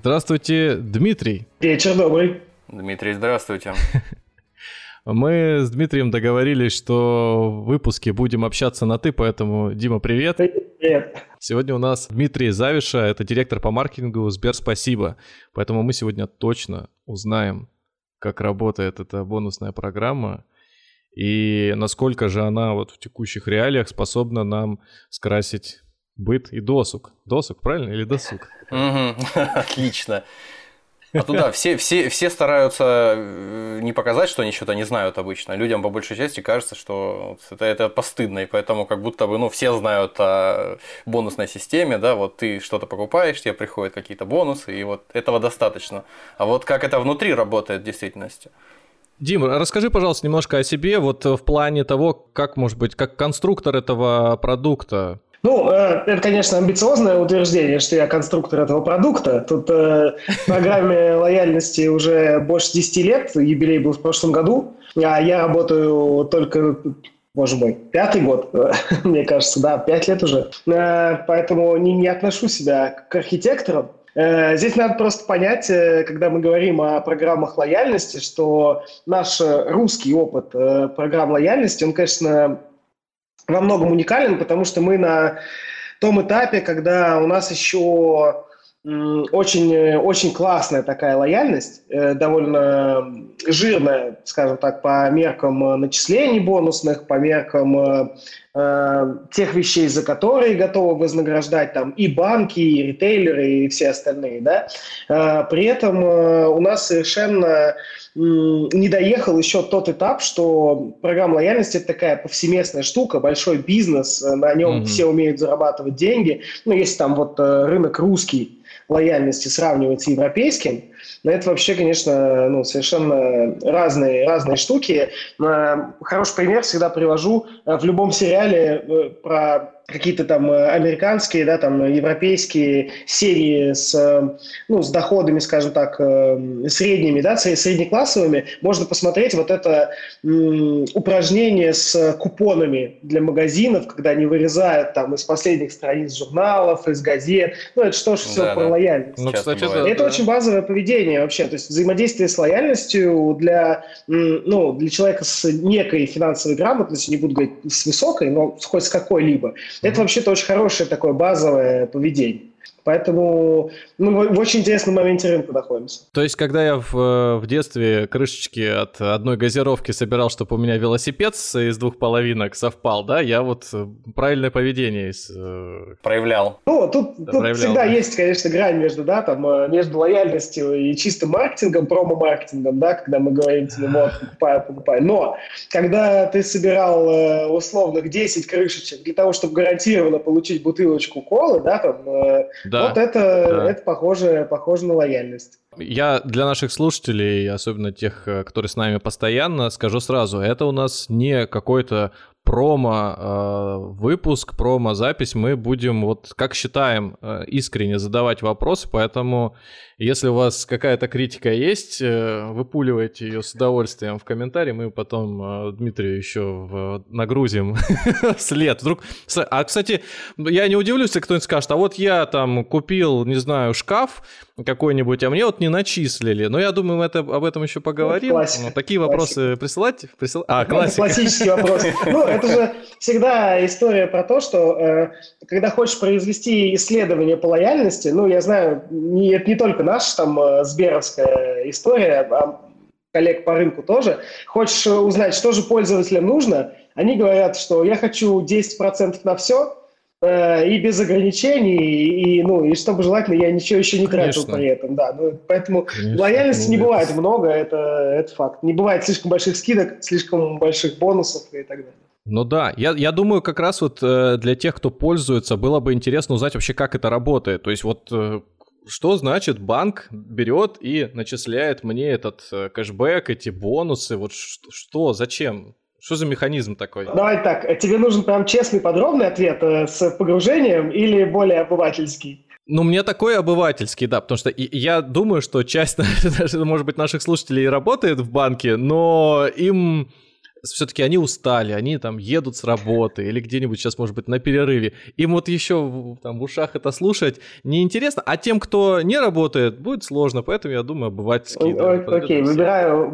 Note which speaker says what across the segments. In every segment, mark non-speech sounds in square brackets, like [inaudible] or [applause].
Speaker 1: Здравствуйте, Дмитрий.
Speaker 2: Вечер добрый.
Speaker 3: Дмитрий, здравствуйте. [laughs]
Speaker 1: Мы с Дмитрием договорились, что в выпуске будем общаться на «ты», поэтому, Дима, привет.
Speaker 2: Привет.
Speaker 1: Сегодня у нас Дмитрий Завиша, это директор по маркетингу Сбер Спасибо. Поэтому мы сегодня точно узнаем, как работает эта бонусная программа и насколько же она вот в текущих реалиях способна нам скрасить быт и досуг. Досуг, правильно? Или досуг? [laughs]
Speaker 3: Отлично. А туда все, все, все стараются э, не показать, что они что-то не знают обычно. Людям по большей части кажется, что это, это постыдно, и поэтому как будто бы ну, все знают о бонусной системе, да, вот ты что-то покупаешь, тебе приходят какие-то бонусы, и вот этого достаточно. А вот как это внутри работает в действительности?
Speaker 1: Дим, расскажи, пожалуйста, немножко о себе, вот в плане того, как, может быть, как конструктор этого продукта.
Speaker 2: Ну, э, это, конечно, амбициозное утверждение, что я конструктор этого продукта. Тут э, программе лояльности уже больше 10 лет, юбилей был в прошлом году, а я работаю только боже мой, пятый год, [laughs] мне кажется, да, пять лет уже. Э, поэтому не, не отношу себя к архитекторам, Э, здесь надо просто понять, э, когда мы говорим о программах лояльности, что наш русский опыт э, программ лояльности, он, конечно, во многом уникален, потому что мы на том этапе, когда у нас еще очень, очень классная такая лояльность, довольно жирная, скажем так, по меркам начислений бонусных, по меркам Э, тех вещей, за которые готовы вознаграждать там и банки, и ритейлеры, и все остальные, да. Э, при этом э, у нас совершенно не доехал еще тот этап, что программа лояльности это такая повсеместная штука, большой бизнес, на нем mm-hmm. все умеют зарабатывать деньги. Ну, если там вот рынок русский лояльности сравнивать с европейским, но это вообще, конечно, ну, совершенно разные, разные штуки. Хороший пример всегда привожу в любом сериале э, про какие-то там э, американские, да, там европейские серии с, э, ну, с доходами, скажем так, э, средними, да, среднеклассовыми, можно посмотреть вот это м, упражнение с купонами для магазинов, когда они вырезают там из последних страниц журналов, из газет. Ну, это что ж все да, про да. лояльность. Ну, кстати, это, это очень базовое поведение вообще. То есть взаимодействие с лояльностью для, ну, для человека с некой финансовой грамотностью, не буду говорить с высокой, но хоть с какой-либо, это вообще-то очень хорошее такое базовое поведение. Поэтому мы в очень интересном моменте рынка находимся.
Speaker 1: То есть, когда я в, в детстве крышечки от одной газировки собирал, чтобы у меня велосипед из двух половинок совпал, да, я вот э, правильное поведение из,
Speaker 3: э, проявлял.
Speaker 2: Ну, тут, да, тут проявлял, всегда да. есть, конечно, грань между, да, там, э, между лояльностью и чистым маркетингом, промо-маркетингом, да, когда мы говорим тебе, вот, покупай, покупай. Но, когда ты собирал условных 10 крышечек для того, чтобы гарантированно получить бутылочку колы, да, там, да да, вот это, да. это похоже, похоже на лояльность.
Speaker 1: Я для наших слушателей, особенно тех, э, которые с нами постоянно, скажу сразу, это у нас не какой-то промо-выпуск, э, промо-запись. Мы будем, вот как считаем, э, искренне задавать вопросы, поэтому если у вас какая-то критика есть, э, выпуливайте ее с удовольствием в комментарии. Мы потом Дмитрию еще нагрузим [laughs] след. Вдруг... А, кстати, я не удивлюсь, если кто-нибудь скажет, а вот я там купил, не знаю, шкаф какой-нибудь, а мне вот не начислили. Но я думаю, мы это, об этом еще поговорим.
Speaker 2: Классика.
Speaker 1: Такие вопросы классика. присылать? Присыл...
Speaker 2: А, классика. Классический вопрос. Ну, [laughs] это же всегда история про то, что э, когда хочешь произвести исследование по лояльности, ну, я знаю, не, это не только наша там э, сберовская история, а коллег по рынку тоже. Хочешь узнать, что же пользователям нужно, они говорят, что я хочу 10% на все, э, и без ограничений, и, ну, и чтобы желательно я ничего еще не тратил Конечно. при этом, да. Ну, поэтому Конечно, лояльности не бывает много, это, это факт. Не бывает слишком больших скидок, слишком больших бонусов и так далее.
Speaker 1: Ну да, я, я думаю, как раз вот э, для тех, кто пользуется, было бы интересно узнать вообще, как это работает. То есть вот э, что значит банк берет и начисляет мне этот э, кэшбэк, эти бонусы? Вот что, зачем? Что за механизм такой?
Speaker 2: Давай так, э, тебе нужен прям честный, подробный ответ э, с погружением или более обывательский?
Speaker 1: Ну, мне такой обывательский, да, потому что я думаю, что часть, [laughs] может быть, наших слушателей работает в банке, но им все-таки они устали, они там едут с работы или где-нибудь сейчас, может быть, на перерыве. Им вот еще там в ушах это слушать неинтересно, а тем, кто не работает, будет сложно, поэтому я думаю, обывательский.
Speaker 2: Да, Окей, выбираю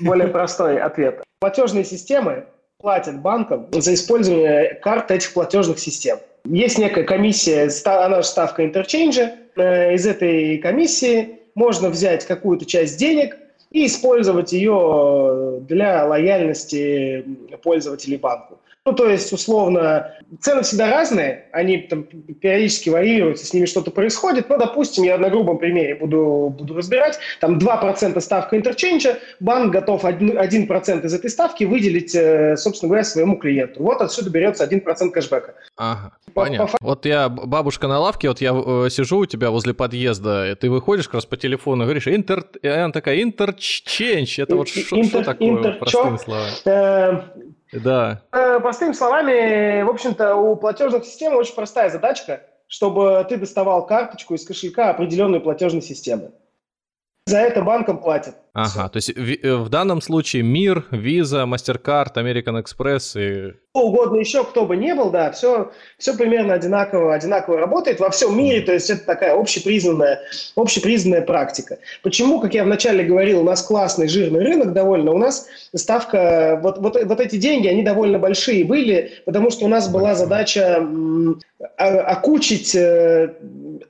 Speaker 2: более простой ответ. Платежные системы платят банкам за использование карт этих платежных систем. Есть некая комиссия, она же ставка интерчейнджа. Э, из этой комиссии можно взять какую-то часть денег и использовать ее для лояльности пользователей банку. Ну, то есть, условно, цены всегда разные, они там периодически варьируются, с ними что-то происходит. Ну, допустим, я на грубом примере буду, буду разбирать. Там 2% ставка интерченджа, банк готов 1%, 1% из этой ставки выделить, э, собственно говоря, своему клиенту. Вот отсюда берется 1% кэшбэка.
Speaker 1: Ага, по, понятно. По... Вот я, бабушка на лавке, вот я э, сижу у тебя возле подъезда, и ты выходишь как раз по телефону и говоришь, интер... и она такая, интерченч, это вот что такое, простыми словами? Да.
Speaker 2: Э, простыми словами, в общем-то, у платежных систем очень простая задачка, чтобы ты доставал карточку из кошелька определенной платежной системы. За это банкам платят.
Speaker 1: Ага, Все. то есть в, э, в данном случае Мир, Visa, MasterCard, American Express и...
Speaker 2: Кто угодно еще, кто бы не был, да, все, все примерно одинаково, одинаково работает во всем мире, то есть это такая общепризнанная, общепризнанная практика. Почему, как я вначале говорил, у нас классный жирный рынок довольно, у нас ставка, вот, вот, вот эти деньги, они довольно большие были, потому что у нас была задача окучить э,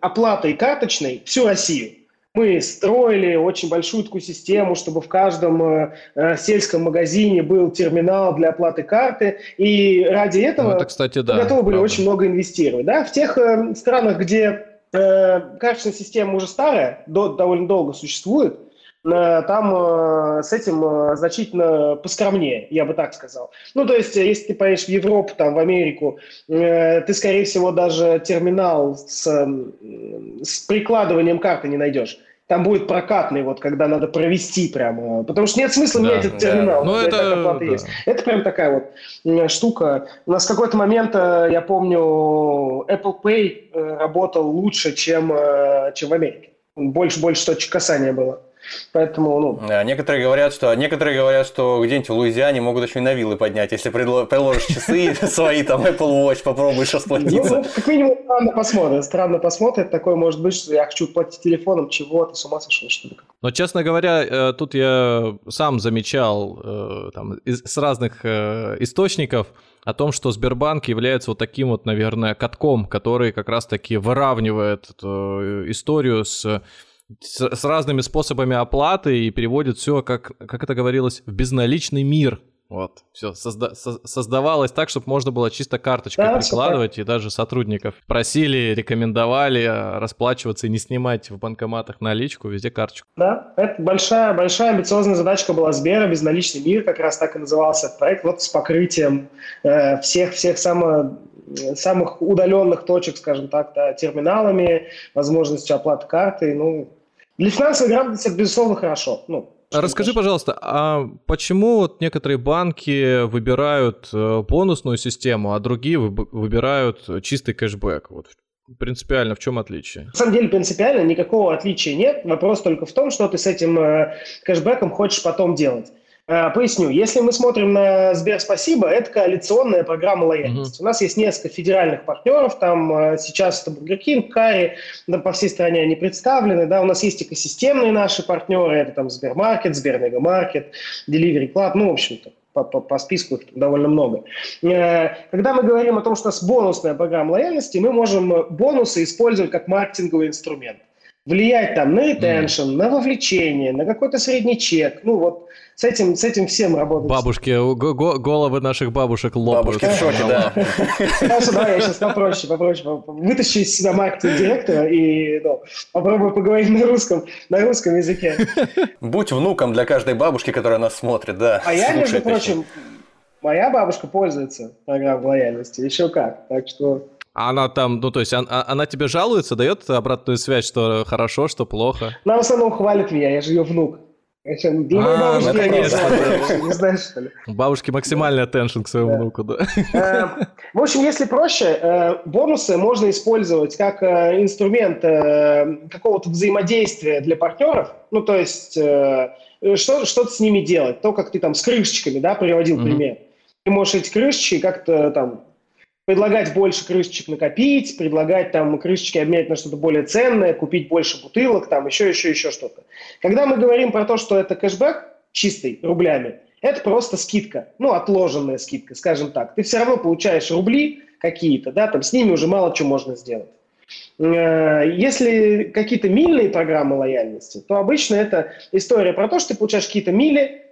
Speaker 2: оплатой карточной всю Россию. Мы строили очень большую такую систему, чтобы в каждом э, э, сельском магазине был терминал для оплаты карты. И ради этого ну,
Speaker 1: это, кстати, да,
Speaker 2: готовы были правда. очень много инвестировать. Да? В тех э, странах, где э, карточная система уже старая, до, довольно долго существует, там э, с этим э, значительно поскромнее, я бы так сказал. Ну, то есть, если ты поедешь в Европу, там, в Америку, ты, скорее всего, даже терминал с, с прикладыванием карты не найдешь. Там будет прокатный, вот, когда надо провести прямо. Потому что нет смысла да, менять этот терминал.
Speaker 1: Ну, это,
Speaker 2: да. есть. это прям такая вот штука. У нас в какой-то момент, я помню, Apple Pay работал лучше, чем, чем в Америке. Больше, больше точек касания было. Поэтому, ну...
Speaker 3: Да, некоторые говорят, что, некоторые говорят, что где-нибудь в Луизиане могут еще и на виллы поднять, если приложишь часы [laughs] свои, там, Apple Watch, попробуешь расплатиться. Ну,
Speaker 2: как минимум, странно посмотрит. Странно посмотрит. Такое может быть, что я хочу платить телефоном, чего ты с ума сошел, что ли?
Speaker 1: Но, честно говоря, э, тут я сам замечал э, там, с разных э, источников, о том, что Сбербанк является вот таким вот, наверное, катком, который как раз-таки выравнивает эту историю с с, с разными способами оплаты и переводит все, как, как это говорилось, в безналичный мир. Вот, все созда- со- создавалось так, чтобы можно было чисто карточкой да, прикладывать, и даже сотрудников просили, рекомендовали а, расплачиваться и не снимать в банкоматах наличку, везде карточку.
Speaker 2: Да, это большая, большая амбициозная задачка была Сбера, безналичный мир, как раз так и назывался этот проект, вот с покрытием э, всех, всех самых самых удаленных точек, скажем так, да, терминалами, возможностью оплаты карты, ну, для финансовой грамотности это, безусловно, хорошо. Ну,
Speaker 1: Расскажи, пожалуйста, а почему вот некоторые банки выбирают э, бонусную систему, а другие выбирают чистый кэшбэк? Вот принципиально в чем отличие?
Speaker 2: На самом деле принципиально никакого отличия нет. Вопрос только в том, что ты с этим э, кэшбэком хочешь потом делать. Э, поясню. Если мы смотрим на Сбер Спасибо, это коалиционная программа лояльности. Uh-huh. У нас есть несколько федеральных партнеров, там э, сейчас это Burger King, Карри, да, по всей стране они представлены, да, у нас есть экосистемные наши партнеры, это там Сбермаркет, Сбермегамаркет, Delivery Club, ну, в общем-то, по, по, по списку их довольно много. Э, когда мы говорим о том, что у нас бонусная программа лояльности, мы можем бонусы использовать как маркетинговый инструмент влиять там на ретеншн, mm. на вовлечение, на какой-то средний чек. Ну вот с этим, с этим всем работать.
Speaker 1: Бабушки, головы наших бабушек лопают.
Speaker 3: Бабушки в шоке, да.
Speaker 2: Хорошо, давай я сейчас попроще, попроще. Вытащу из себя маркетинг директора и ну, попробую поговорить на русском, на русском языке.
Speaker 3: Будь внуком для каждой бабушки, которая нас смотрит, да.
Speaker 2: А я, между прочим, моя бабушка пользуется программой лояльности, еще как. Так что
Speaker 1: А она там, ну то есть она, она тебе жалуется, дает обратную связь, что хорошо, что плохо?
Speaker 2: Она в основном хвалит меня, я же ее внук.
Speaker 1: Для моей а, бабушки
Speaker 2: ну, не знаешь, что ли? [laughs]
Speaker 1: Бабушки максимальный attention к своему внуку, да.
Speaker 2: Э, в общем, если проще, э, бонусы можно использовать как э, инструмент какого-то взаимодействия для партнеров. Ну, то есть что, что-то с ними делать. То, как ты там с крышечками, да, приводил пример. Ты можешь эти крышечки как-то там предлагать больше крышечек накопить, предлагать там крышечки обменять на что-то более ценное, купить больше бутылок, там еще, еще, еще что-то. Когда мы говорим про то, что это кэшбэк чистый, рублями, это просто скидка, ну, отложенная скидка, скажем так. Ты все равно получаешь рубли какие-то, да, там с ними уже мало чего можно сделать. Э, если какие-то мильные программы лояльности, то обычно это история про то, что ты получаешь какие-то мили,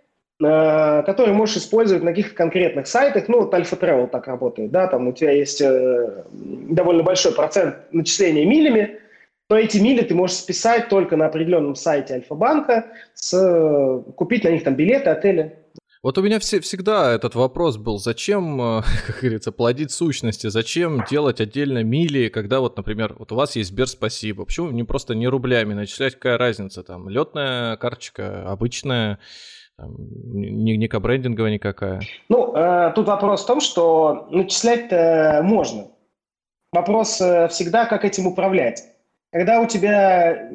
Speaker 2: который можешь использовать на каких-то конкретных сайтах. Ну, вот Alpha Travel так работает, да, там у тебя есть э, довольно большой процент начисления милями, но эти мили ты можешь списать только на определенном сайте Альфа-банка, с, купить на них там билеты, отели.
Speaker 1: Вот у меня все, всегда этот вопрос был, зачем, э, [laughs] как говорится, плодить сущности, зачем делать отдельно мили, когда вот, например, вот у вас есть Сбер Спасибо, почему не просто не рублями начислять, какая разница, там, летная карточка, обычная, не, не кабрендинговая никакая.
Speaker 2: Ну, э, тут вопрос в том, что начислять-то можно. Вопрос э, всегда, как этим управлять. Когда у тебя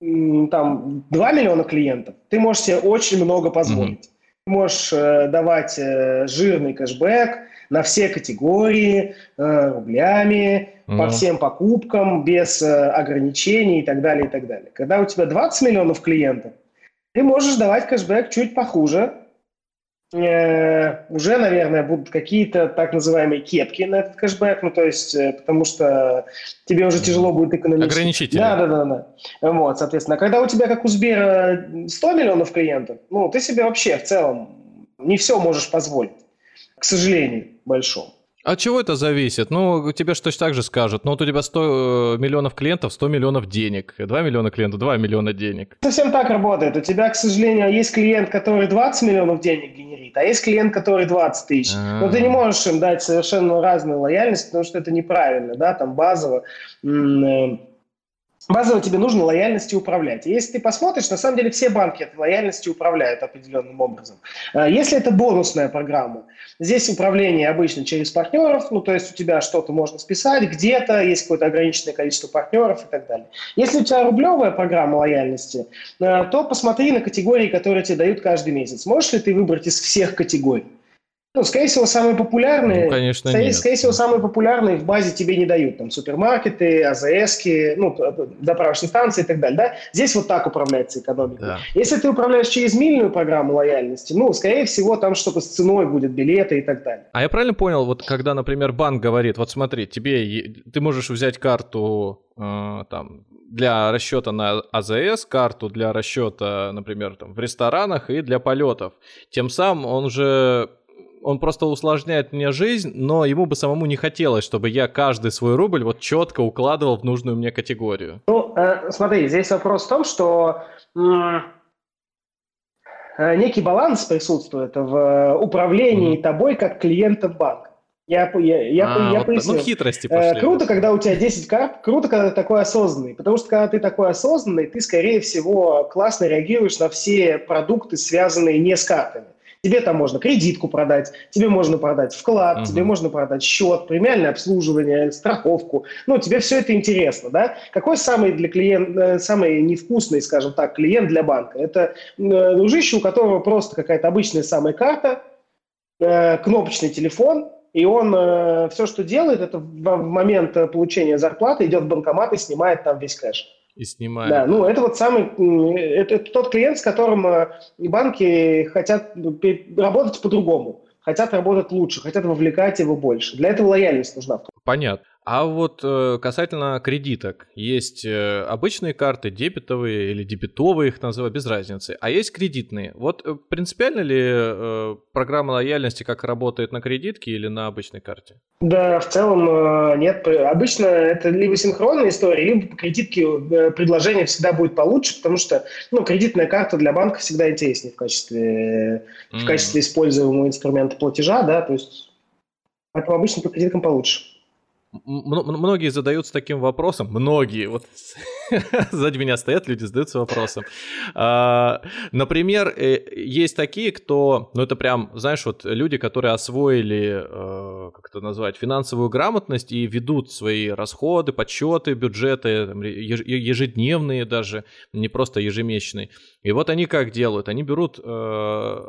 Speaker 2: э, там 2 миллиона клиентов, ты можешь себе очень много позволить. Mm-hmm. Ты можешь э, давать э, жирный кэшбэк на все категории, э, рублями, mm-hmm. по всем покупкам, без э, ограничений и так далее, и так далее. Когда у тебя 20 миллионов клиентов, ты можешь давать кэшбэк чуть похуже. Э, уже, наверное, будут какие-то так называемые кепки на этот кэшбэк, ну, то есть, э, потому что тебе уже тяжело будет экономить.
Speaker 1: Ограничители.
Speaker 2: Да, да, да, да. Вот, соответственно, когда у тебя, как у Сбера, 100 миллионов клиентов, ну, ты себе вообще в целом не все можешь позволить, к сожалению, большому.
Speaker 1: От чего это зависит? Ну, тебе что точно так же скажут. Ну, вот у тебя 100 э, миллионов клиентов, 100 миллионов денег. 2 миллиона клиентов, 2 миллиона денег.
Speaker 2: Совсем так работает. У тебя, к сожалению, есть клиент, который 20 миллионов денег генерит, а есть клиент, который 20 тысяч. А-а-а. Но ты не можешь им дать совершенно разную лояльность, потому что это неправильно, да, там базово э, Базово тебе нужно лояльностью управлять. если ты посмотришь, на самом деле все банки этой лояльностью управляют определенным образом. Э, если это бонусная программа, здесь управление обычно через партнеров, ну то есть у тебя что-то можно списать, где-то есть какое-то ограниченное количество партнеров и так далее. Если у тебя рублевая программа лояльности, э, то посмотри на категории, которые тебе дают каждый месяц. Можешь ли ты выбрать из всех категорий? Ну, скорее всего, самые популярные,
Speaker 1: ну, конечно,
Speaker 2: скорее,
Speaker 1: нет.
Speaker 2: скорее всего, самые популярные в базе тебе не дают. Там супермаркеты, АЗСки, ну, заправочные станции и так далее. Да? Здесь вот так управляется экономика. Да. Если ты управляешь через мильную программу лояльности, ну, скорее всего, там что-то с ценой будет, билеты и так далее.
Speaker 1: А я правильно понял, вот когда, например, банк говорит, вот смотри, тебе, ты можешь взять карту э, там для расчета на АЗС, карту для расчета, например, там, в ресторанах и для полетов. Тем самым он же он просто усложняет мне жизнь, но ему бы самому не хотелось, чтобы я каждый свой рубль вот четко укладывал в нужную мне категорию.
Speaker 2: Ну, э, смотри, здесь вопрос в том, что э, некий баланс присутствует в управлении mm-hmm. тобой как клиентом банка. Я, я, я, а, я вот, поясню.
Speaker 1: Ну, хитрости э, пошли.
Speaker 2: Круто, когда у тебя 10 карт, круто, когда ты такой осознанный. Потому что когда ты такой осознанный, ты, скорее всего, классно реагируешь на все продукты, связанные не с картами. Тебе там можно кредитку продать, тебе можно продать вклад, угу. тебе можно продать счет, премиальное обслуживание, страховку. Ну, тебе все это интересно, да? Какой самый для клиента, э, самый невкусный, скажем так, клиент для банка? Это э, дружище, у которого просто какая-то обычная самая карта, э, кнопочный телефон, и он э, все, что делает, это в, в момент получения зарплаты идет в банкомат и снимает там весь кэш
Speaker 1: и снимает.
Speaker 2: Да, ну это вот самый, это, это тот клиент, с которым э, банки хотят работать по-другому, хотят работать лучше, хотят вовлекать его больше. Для этого лояльность нужна.
Speaker 1: Понятно. А вот э, касательно кредиток, есть э, обычные карты, дебетовые или дебетовые их называют, без разницы, а есть кредитные. Вот э, принципиально ли программа лояльности как работает на кредитке или на обычной карте?
Speaker 2: Да, в целом нет. Обычно это либо синхронная история, либо по кредитке предложение всегда будет получше, потому что ну, кредитная карта для банка всегда интереснее в качестве, mm. в качестве используемого инструмента платежа, да, то есть поэтому обычно по кредиткам получше.
Speaker 1: Многие задаются таким вопросом, многие, вот [laughs] сзади меня стоят люди, задаются вопросом. А, например, э, есть такие, кто, ну это прям, знаешь, вот люди, которые освоили, э, как это назвать, финансовую грамотность и ведут свои расходы, подсчеты, бюджеты, ежедневные даже, не просто ежемесячные. И вот они как делают? Они берут э,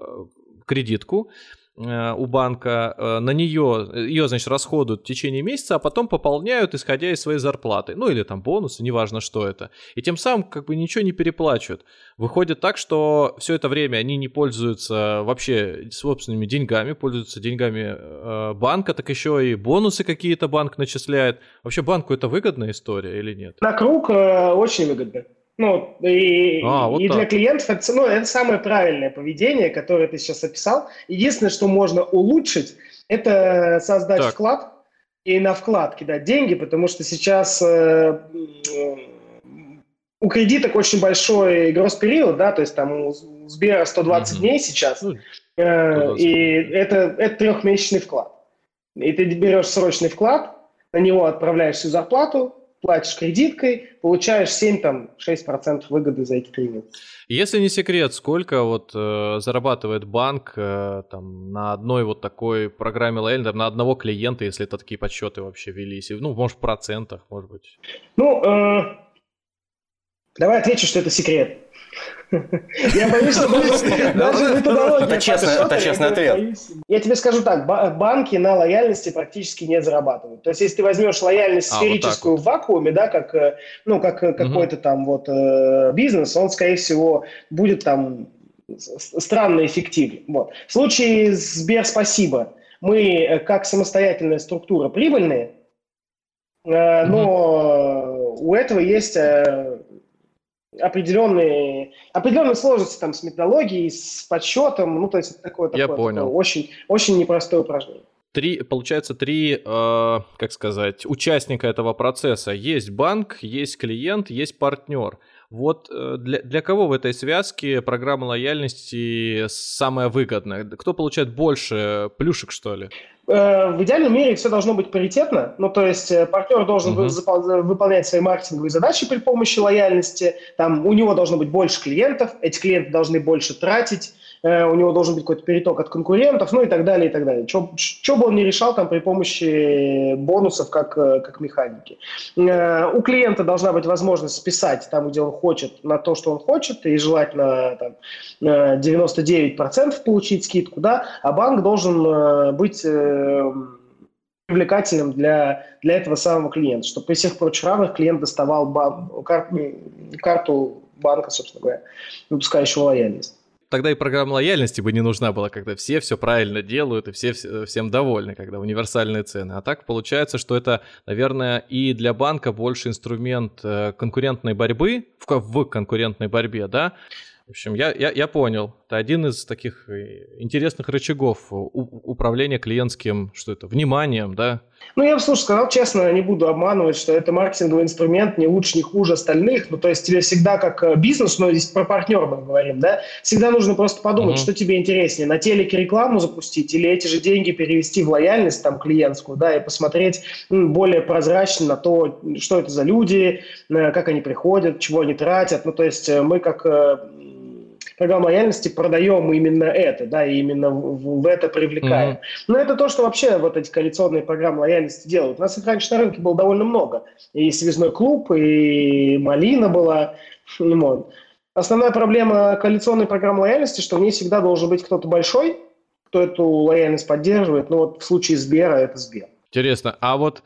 Speaker 1: кредитку, у банка, э, на нее, ее, значит, расходуют в течение месяца, а потом пополняют, исходя из своей зарплаты. Ну, или там бонусы, неважно, что это. И тем самым как бы ничего не переплачивают. Выходит так, что все это время они не пользуются вообще собственными деньгами, пользуются деньгами э, банка, так еще и бонусы какие-то банк начисляет. Вообще банку это выгодная история или нет?
Speaker 2: На круг э, очень выгодно. Ну, и, а, вот и для клиентов это, ну, это самое правильное поведение, которое ты сейчас описал. Единственное, что можно улучшить, это создать так. вклад и на вклад кидать деньги, потому что сейчас э, у кредиток очень большой гросс-период, да, то есть там у Сбера 120 угу. дней сейчас, ну, э, и это, это трехмесячный вклад. И ты берешь срочный вклад, на него отправляешь всю зарплату, платишь кредиткой, получаешь 7-6% выгоды за эти три месяца.
Speaker 1: Если не секрет, сколько вот э, зарабатывает банк э, там, на одной вот такой программе лояльности, на одного клиента, если это такие подсчеты вообще велись? Ну, может, в процентах, может быть?
Speaker 2: Ну, э, давай отвечу, что это секрет. [laughs] Я боюсь, что даже методология...
Speaker 3: Это честный ответ.
Speaker 2: Я тебе скажу так, банки на лояльности практически не зарабатывают. То есть, если ты возьмешь лояльность а, сферическую в вакууме, да, как, э, ну, как э, какой-то там вот э, бизнес, он, скорее всего, будет там странно эффективен. Вот. В случае Сбер «Спасибо» мы как самостоятельная структура прибыльные, но у этого есть определенные, определенные сложности там с методологией, с подсчетом, ну, то есть такое,
Speaker 1: такое, Я понял.
Speaker 2: такое очень, очень непростое упражнение.
Speaker 1: Три, получается, три, э, как сказать, участника этого процесса. Есть банк, есть клиент, есть партнер. Вот э, для, для кого в этой связке программа лояльности самая выгодная? Кто получает больше плюшек, что ли?
Speaker 2: Э, в идеальном мире все должно быть паритетно, ну то есть э, партнер должен uh-huh. выполнять свои маркетинговые задачи при помощи лояльности, там у него должно быть больше клиентов, эти клиенты должны больше тратить, у него должен быть какой-то переток от конкурентов, ну и так далее, и так далее. Что бы он ни решал там при помощи бонусов как, э, как механики. Э, у клиента должна быть возможность списать там, где он хочет, на то, что он хочет, и желательно там, 99% получить скидку, да, а банк должен быть привлекательным для, для этого самого клиента, чтобы при всех прочих равных клиент доставал бан, кар, карту банка, собственно говоря, выпускающего лояльность
Speaker 1: тогда и программа лояльности бы не нужна была, когда все все правильно делают и все всем довольны, когда универсальные цены. А так получается, что это, наверное, и для банка больше инструмент э, конкурентной борьбы, в, в конкурентной борьбе, да, в общем, я, я, я понял. Это один из таких э, интересных рычагов управления клиентским, что это, вниманием, да?
Speaker 2: Ну, я бы, слушай, сказал честно, не буду обманывать, что это маркетинговый инструмент не лучше, не хуже остальных. Ну, то есть тебе всегда как э, бизнес, но здесь про партнера мы говорим, да, всегда нужно просто подумать, uh-huh. что тебе интереснее, на телеке рекламу запустить или эти же деньги перевести в лояльность там клиентскую, да, и посмотреть ну, более прозрачно на то, что это за люди, э, как они приходят, чего они тратят. Ну, то есть мы как программ лояльности продаем именно это, да, и именно в, в это привлекаем. Mm-hmm. Но это то, что вообще вот эти коалиционные программы лояльности делают. У нас их раньше на рынке было довольно много. И связной клуб, и малина была. Вот. Основная проблема коалиционной программы лояльности, что в ней всегда должен быть кто-то большой, кто эту лояльность поддерживает. Ну вот в случае Сбера это Сбер.
Speaker 1: Интересно, а вот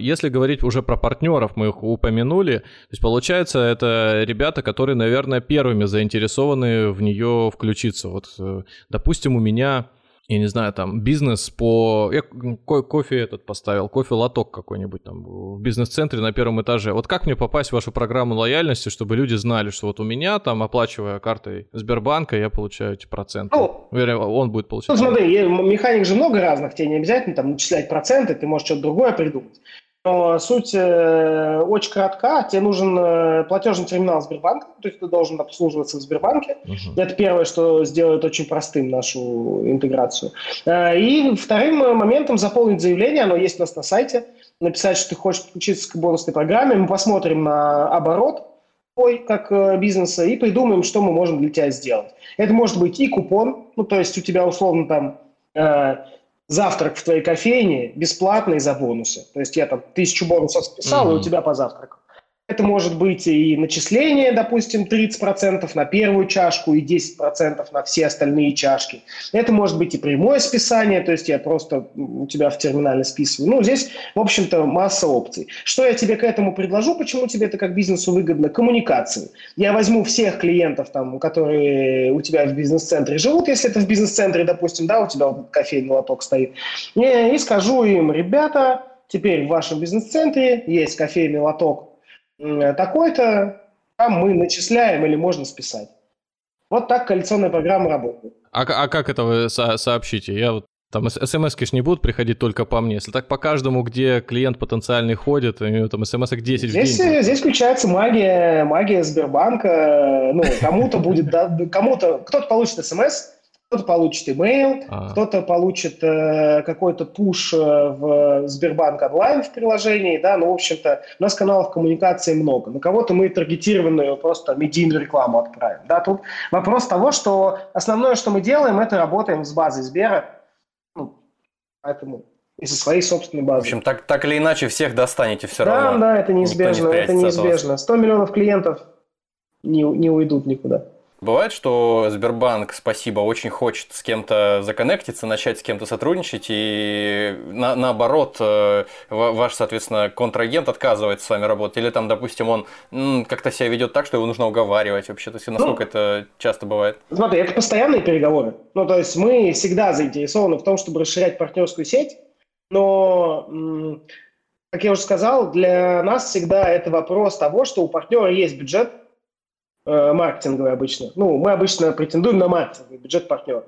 Speaker 1: если говорить уже про партнеров, мы их упомянули, то есть получается, это ребята, которые, наверное, первыми заинтересованы в нее включиться. Вот, э, допустим, у меня я не знаю, там, бизнес по... Я ко- кофе этот поставил, кофе-лоток какой-нибудь там в бизнес-центре на первом этаже. Вот как мне попасть в вашу программу лояльности, чтобы люди знали, что вот у меня там, оплачивая картой Сбербанка, я получаю эти проценты? Ну, Вернее, он будет получать. Ну,
Speaker 2: смотри, механик же много разных, тебе не обязательно там начислять проценты, ты можешь что-то другое придумать. Но суть э, очень коротка. Тебе нужен э, платежный терминал Сбербанка, то есть ты должен обслуживаться в Сбербанке. Uh-huh. Это первое, что сделает очень простым нашу интеграцию. Э, и вторым моментом заполнить заявление, оно есть у нас на сайте. написать, что ты хочешь подключиться к бонусной программе, мы посмотрим на оборот твой как э, бизнеса и придумаем, что мы можем для тебя сделать. Это может быть и купон, ну то есть у тебя условно там э, завтрак в твоей кофейне бесплатный за бонусы. То есть я там тысячу бонусов списал, mm-hmm. и у тебя по завтраку. Это может быть и начисление, допустим, 30% на первую чашку и 10% на все остальные чашки. Это может быть и прямое списание, то есть я просто у тебя в терминале списываю. Ну, здесь, в общем-то, масса опций. Что я тебе к этому предложу, почему тебе это как бизнесу выгодно? Коммуникации. Я возьму всех клиентов, там, которые у тебя в бизнес-центре живут, если это в бизнес-центре, допустим, да, у тебя кофейный лоток стоит, и, и скажу им, ребята, теперь в вашем бизнес-центре есть кофейный лоток такой-то, там мы начисляем или можно списать. Вот так коалиционная программа работает.
Speaker 1: А, а как это вы со- сообщите? Я вот там смс-ки ж не будут приходить только по мне. Если так по каждому, где клиент потенциальный ходит, у него там смс-ок 10
Speaker 2: здесь,
Speaker 1: в день.
Speaker 2: Здесь включается магия, магия Сбербанка. Ну, кому-то будет, кому-то, кто-то получит смс, кто-то получит email, а. кто-то получит э, какой-то пуш э, в Сбербанк онлайн в приложении, да, ну, в общем-то, у нас каналов коммуникации много. На кого-то мы таргетированную просто медийную рекламу отправим, да, тут вопрос того, что основное, что мы делаем, это работаем с базой Сбера, ну, поэтому и со своей собственной базой.
Speaker 3: В общем, так, так или иначе всех достанете все
Speaker 2: да,
Speaker 3: равно.
Speaker 2: Да, да, это неизбежно, не это неизбежно. 100 миллионов клиентов не, не уйдут никуда.
Speaker 3: Бывает, что Сбербанк, спасибо, очень хочет с кем-то законнектиться, начать с кем-то сотрудничать, и на, наоборот, э, ваш, соответственно, контрагент отказывается с вами работать, или там, допустим, он как-то себя ведет так, что его нужно уговаривать вообще, то есть насколько ну, это часто бывает?
Speaker 2: Смотри, это постоянные переговоры. Ну, то есть мы всегда заинтересованы в том, чтобы расширять партнерскую сеть, но, как я уже сказал, для нас всегда это вопрос того, что у партнера есть бюджет, Э, маркетинговый обычно. Ну, мы обычно претендуем на маркетинговый бюджет партнера.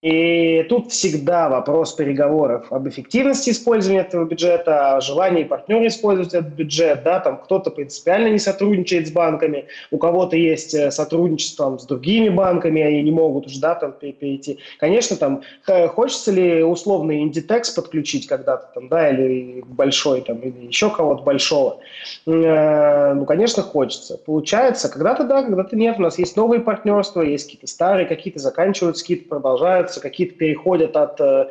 Speaker 2: И тут всегда вопрос переговоров об эффективности использования этого бюджета, о желании партнера использовать этот бюджет. Да, там кто-то принципиально не сотрудничает с банками, у кого-то есть э, сотрудничество с другими банками, они не могут уже да, там, перейти. Конечно, там, хочется ли условный Inditex подключить когда-то, там, да, или большой, там, или еще кого-то большого? Э, ну, конечно, хочется. Получается, когда-то да, когда-то нет. У нас есть новые партнерства, есть какие-то старые, какие-то заканчиваются, какие-то продолжают развиваются, какие-то переходят от, э,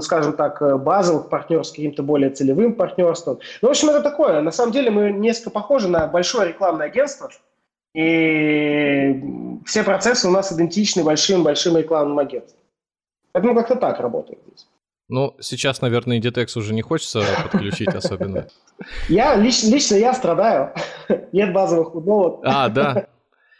Speaker 2: скажем так, э, базовых партнерств к каким-то более целевым партнерствам. Ну, в общем, это такое. На самом деле мы несколько похожи на большое рекламное агентство, и все процессы у нас идентичны большим-большим рекламным агентствам. Поэтому как-то так работает здесь.
Speaker 1: Ну, сейчас, наверное, Inditex уже не хочется подключить особенно.
Speaker 2: Я лично, лично я страдаю. Нет базовых удобов.
Speaker 1: А, да.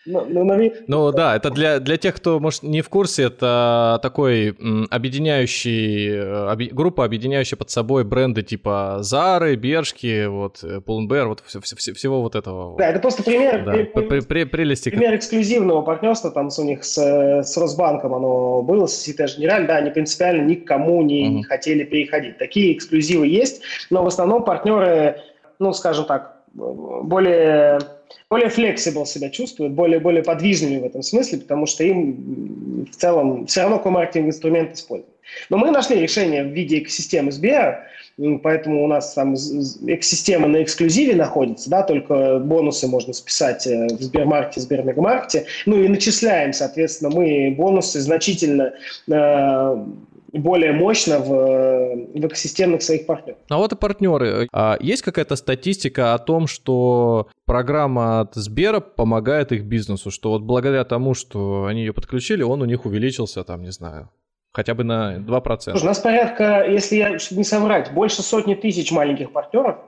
Speaker 1: Ну, ну, на... ну да, это для, для тех, кто, может, не в курсе, это такой объединяющий, э, об, группа, объединяющая под собой бренды типа Зары, Бершки, вот, Pull&Bear, вот все, все, всего вот этого.
Speaker 2: Да, это просто пример,
Speaker 1: да, при, при, прелести.
Speaker 2: пример эксклюзивного партнерства, там с у них с, с Росбанком оно было, с Сите Генераль, да, они принципиально никому не, uh-huh. не хотели переходить. Такие эксклюзивы есть, но в основном партнеры, ну, скажем так, более более flexible себя чувствуют, более, более подвижными в этом смысле, потому что им в целом все равно какой маркетинг инструмент используют. Но мы нашли решение в виде экосистемы Сбера, поэтому у нас там экосистема на эксклюзиве находится, да, только бонусы можно списать э, в Сбермаркете, Сбермегамаркете, ну и начисляем, соответственно, мы бонусы значительно э, более мощно в, в экосистемных своих партнеров.
Speaker 1: А вот и партнеры. А есть какая-то статистика о том, что программа от Сбера помогает их бизнесу, что вот благодаря тому, что они ее подключили, он у них увеличился, там, не знаю, хотя бы на 2%. Слушай,
Speaker 2: у нас порядка, если я чтобы не соврать, больше сотни тысяч маленьких партнеров,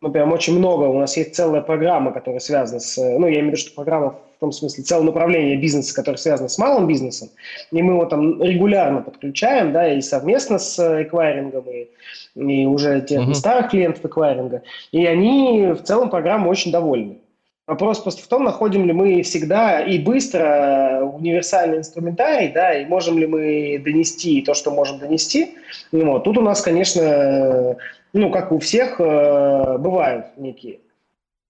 Speaker 2: ну, прям очень много. У нас есть целая программа, которая связана с... Ну, я имею в виду, что программа в том смысле целое направление бизнеса, которое связано с малым бизнесом, и мы его там регулярно подключаем, да, и совместно с эквайрингом, и, и уже тех uh-huh. старых клиентов эквайринга, и они в целом программы очень довольны. Вопрос просто в том, находим ли мы всегда и быстро универсальный инструментарий, да, и можем ли мы донести то, что можем донести. Вот. Тут у нас, конечно, ну, как у всех, э, бывают некие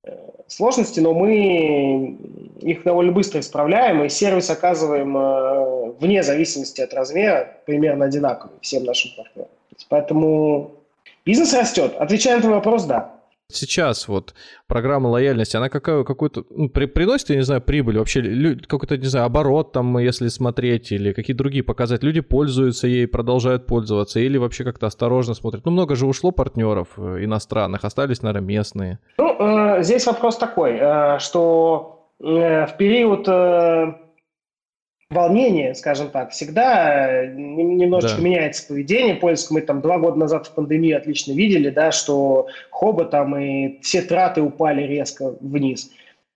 Speaker 2: э, сложности, но мы их довольно быстро исправляем, и сервис оказываем э, вне зависимости от размера примерно одинаковый всем нашим партнерам. Поэтому Бизнес растет. Отвечая на твой вопрос, да.
Speaker 1: Сейчас вот программа лояльности, она какая, какую-то ну, при, приносит, я не знаю, прибыль, вообще какой-то, не знаю, оборот там, если смотреть, или какие другие показать. Люди пользуются ей, продолжают пользоваться, или вообще как-то осторожно смотрят. Ну, много же ушло партнеров э, иностранных, остались, наверное, местные.
Speaker 2: Ну, э, здесь вопрос такой, э, что э, в период... Волнение, скажем так, всегда э, немножечко да. меняется поведение польское. Мы там два года назад в пандемии отлично видели, да, что хоба там и все траты упали резко вниз.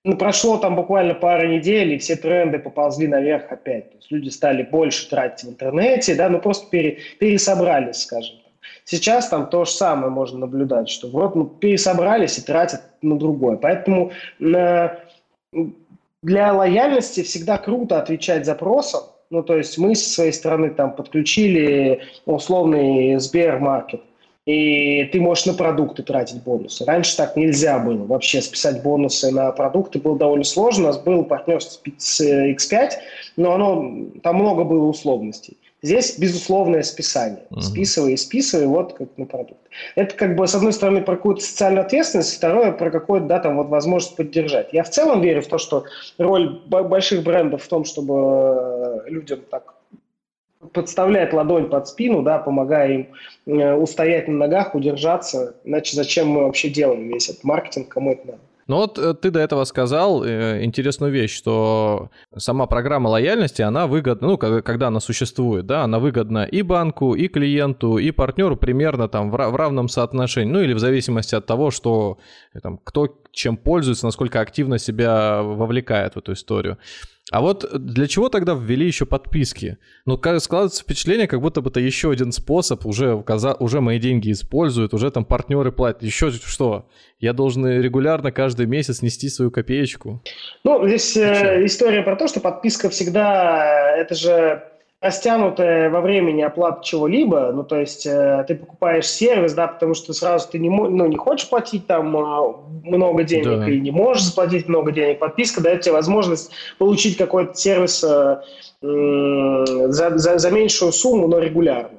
Speaker 2: Ну, прошло там буквально пару недель, и все тренды поползли наверх опять. То есть люди стали больше тратить в интернете, да, ну просто пере, пересобрались, скажем. Сейчас там то же самое можно наблюдать, что вот ну, пересобрались и тратят на другое. Поэтому э, для лояльности всегда круто отвечать запросам. Ну, то есть мы со своей стороны там подключили условный Сбермаркет, и ты можешь на продукты тратить бонусы. Раньше так нельзя было. Вообще списать бонусы на продукты было довольно сложно. У нас был партнерство с X5, но оно, там много было условностей. Здесь безусловное списание. Uh-huh. Списывай и списывай, вот как на продукт. Это как бы, с одной стороны, про какую-то социальную ответственность, второе, про какую-то, да, там, вот возможность поддержать. Я в целом верю в то, что роль больших брендов в том, чтобы э, людям так подставлять ладонь под спину, да, помогая им э, устоять на ногах, удержаться. Иначе зачем мы вообще делаем весь этот маркетинг, кому это надо?
Speaker 1: Ну вот э, ты до этого сказал э, интересную вещь, что сама программа лояльности, она выгодна, ну, когда она существует, да, она выгодна и банку, и клиенту, и партнеру примерно там в, равном соотношении, ну, или в зависимости от того, что там, кто чем пользуется, насколько активно себя вовлекает в эту историю. А вот для чего тогда ввели еще подписки? Ну, складывается впечатление, как будто бы это еще один способ, уже, уже мои деньги используют, уже там партнеры платят. Еще что? Я должен регулярно каждый месяц нести свою копеечку?
Speaker 2: Ну, здесь э, история про то, что подписка всегда, это же растянутая во времени оплата чего-либо, ну, то есть э, ты покупаешь сервис, да, потому что сразу ты не, ну, не хочешь платить там э, много денег да. и не можешь заплатить много денег. Подписка дает тебе возможность получить какой-то сервис э, э, за, за, за меньшую сумму, но регулярно.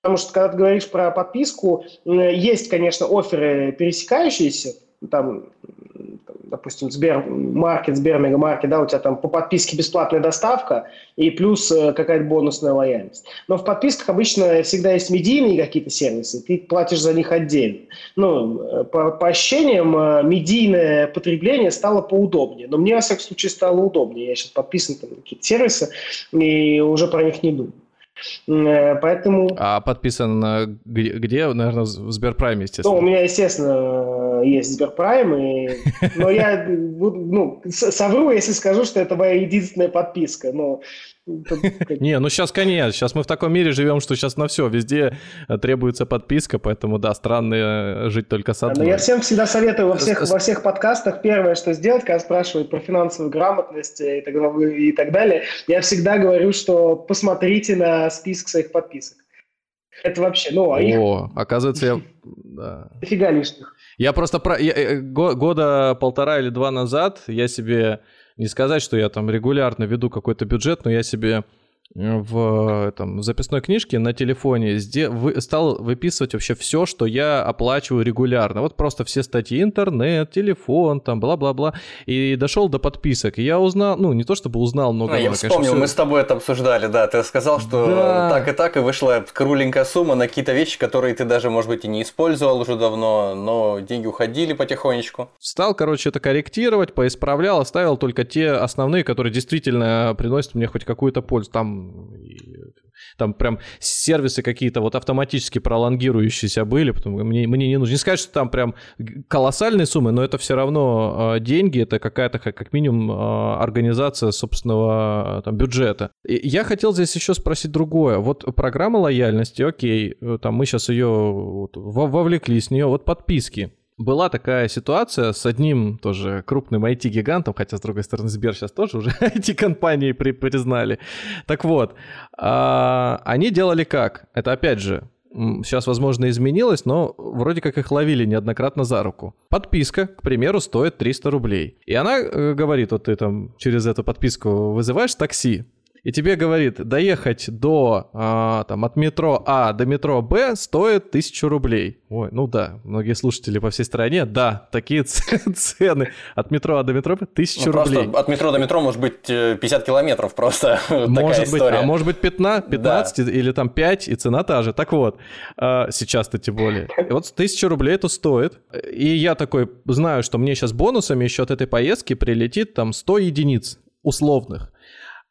Speaker 2: Потому что, когда ты говоришь про подписку, э, есть, конечно, оферы пересекающиеся, там допустим, Сбермаркет, Сбермегамаркет, да, у тебя там по подписке бесплатная доставка и плюс э, какая-то бонусная лояльность. Но в подписках обычно всегда есть медийные какие-то сервисы, ты платишь за них отдельно. Ну, э, по, по ощущениям, э, медийное потребление стало поудобнее. Но мне, во всяком случае, стало удобнее. Я сейчас подписан на какие-то сервисы и уже про них не думаю.
Speaker 1: Э, поэтому... А подписан где, где? Наверное, в Сберпрайме, естественно.
Speaker 2: Ну, у меня, естественно, есть Сберпрайм, и... но я ну, совру, если скажу, что это моя единственная подписка. Но
Speaker 1: не, ну сейчас, конечно, сейчас мы в таком мире живем, что сейчас на все, везде э, требуется подписка, поэтому да, странно э, жить только с одной.
Speaker 2: Но я всем всегда советую во всех, во всех подкастах первое, что сделать, когда спрашивают про финансовую грамотность и так, и так далее, я всегда говорю, что посмотрите на список своих подписок. Это вообще, ну,
Speaker 1: а их... О, оказывается, я... [laughs]
Speaker 2: Да. Дофига лишних.
Speaker 1: Я просто про... Я, э, года полтора или два назад я себе не сказать, что я там регулярно веду какой-то бюджет, но я себе в там, записной книжке на телефоне вы, стал выписывать вообще все, что я оплачиваю регулярно. Вот просто все статьи, интернет, телефон, там, бла-бла-бла. И дошел до подписок. И я узнал, ну, не то чтобы узнал много. А,
Speaker 3: я вспомнил, конечно, все... мы с тобой это обсуждали, да. Ты сказал, что да. так и так, и вышла кругленькая сумма на какие-то вещи, которые ты даже, может быть, и не использовал уже давно, но деньги уходили потихонечку.
Speaker 1: Стал, короче, это корректировать, поисправлял, оставил только те основные, которые действительно приносят мне хоть какую-то пользу. Там там прям сервисы какие-то вот автоматически пролонгирующиеся были, потому мне, мне не нужно. Не сказать, что там прям колоссальные суммы, но это все равно э, деньги, это какая-то как минимум э, организация собственного там, бюджета. И я хотел здесь еще спросить другое. Вот программа лояльности, окей, э, там мы сейчас ее вот, вовлекли с нее, вот подписки была такая ситуация с одним тоже крупным IT-гигантом, хотя, с другой стороны, Сбер сейчас тоже уже [laughs] IT-компании при, признали. Так вот, а, они делали как? Это, опять же, сейчас, возможно, изменилось, но вроде как их ловили неоднократно за руку. Подписка, к примеру, стоит 300 рублей. И она э, говорит, вот ты там через эту подписку вызываешь такси, и тебе говорит, доехать до, а, там, от метро А до метро Б стоит тысячу рублей. Ой, ну да, многие слушатели по всей стране, да, такие [laughs] цены. От метро А до метро Б тысячу ну, рублей.
Speaker 3: От метро до метро может быть 50 э, километров просто. [laughs]
Speaker 1: Может быть, а может быть 15, 15 да. или там 5, и цена та же. Так вот, а, сейчас-то тем более. И вот тысячу рублей это стоит. И я такой знаю, что мне сейчас бонусами еще от этой поездки прилетит там 100 единиц условных.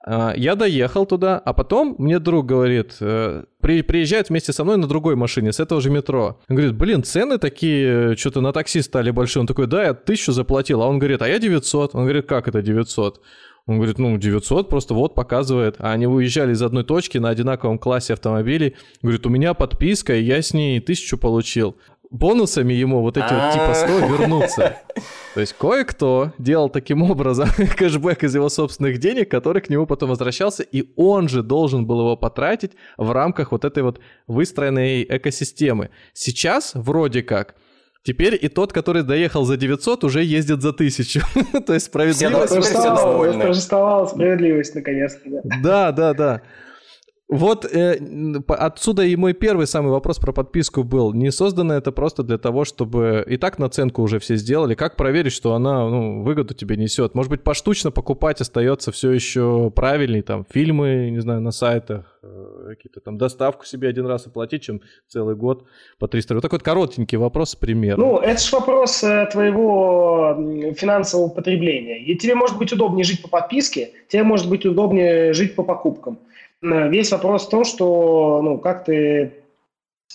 Speaker 1: А, я доехал туда, а потом мне друг говорит, э, при, приезжает вместе со мной на другой машине, с этого же метро. Он говорит, блин, цены такие, что-то на такси стали большие. Он такой, да, я тысячу заплатил. А он говорит, а я 900. Он говорит, как это 900? Он говорит, ну, 900 просто вот показывает. А они уезжали из одной точки на одинаковом классе автомобилей. Говорит, у меня подписка, и я с ней тысячу получил бонусами ему вот эти вот типа 100 а. вернутся. То есть кое-кто делал таким образом [laughs] кэшбэк из его собственных денег, который к нему потом возвращался, и он же должен был его потратить в рамках вот этой вот выстроенной экосистемы. Сейчас вроде как Теперь и тот, который доехал за 900, уже ездит за 1000. [laughs] То есть справедливость...
Speaker 2: Торжествовала справедливость, наконец-то.
Speaker 1: Да, да, да. Вот э, отсюда и мой первый самый вопрос про подписку был. Не создано это просто для того, чтобы и так наценку уже все сделали. Как проверить, что она ну, выгоду тебе несет? Может быть, поштучно покупать остается все еще правильней, там, фильмы, не знаю, на сайтах, э, какие-то там доставку себе один раз оплатить, чем целый год по 300 рублей. Такой вот коротенький вопрос, пример.
Speaker 2: Ну, это же вопрос э, твоего финансового потребления. И тебе может быть удобнее жить по подписке, тебе может быть удобнее жить по покупкам. Э, весь вопрос в том, что ну, как ты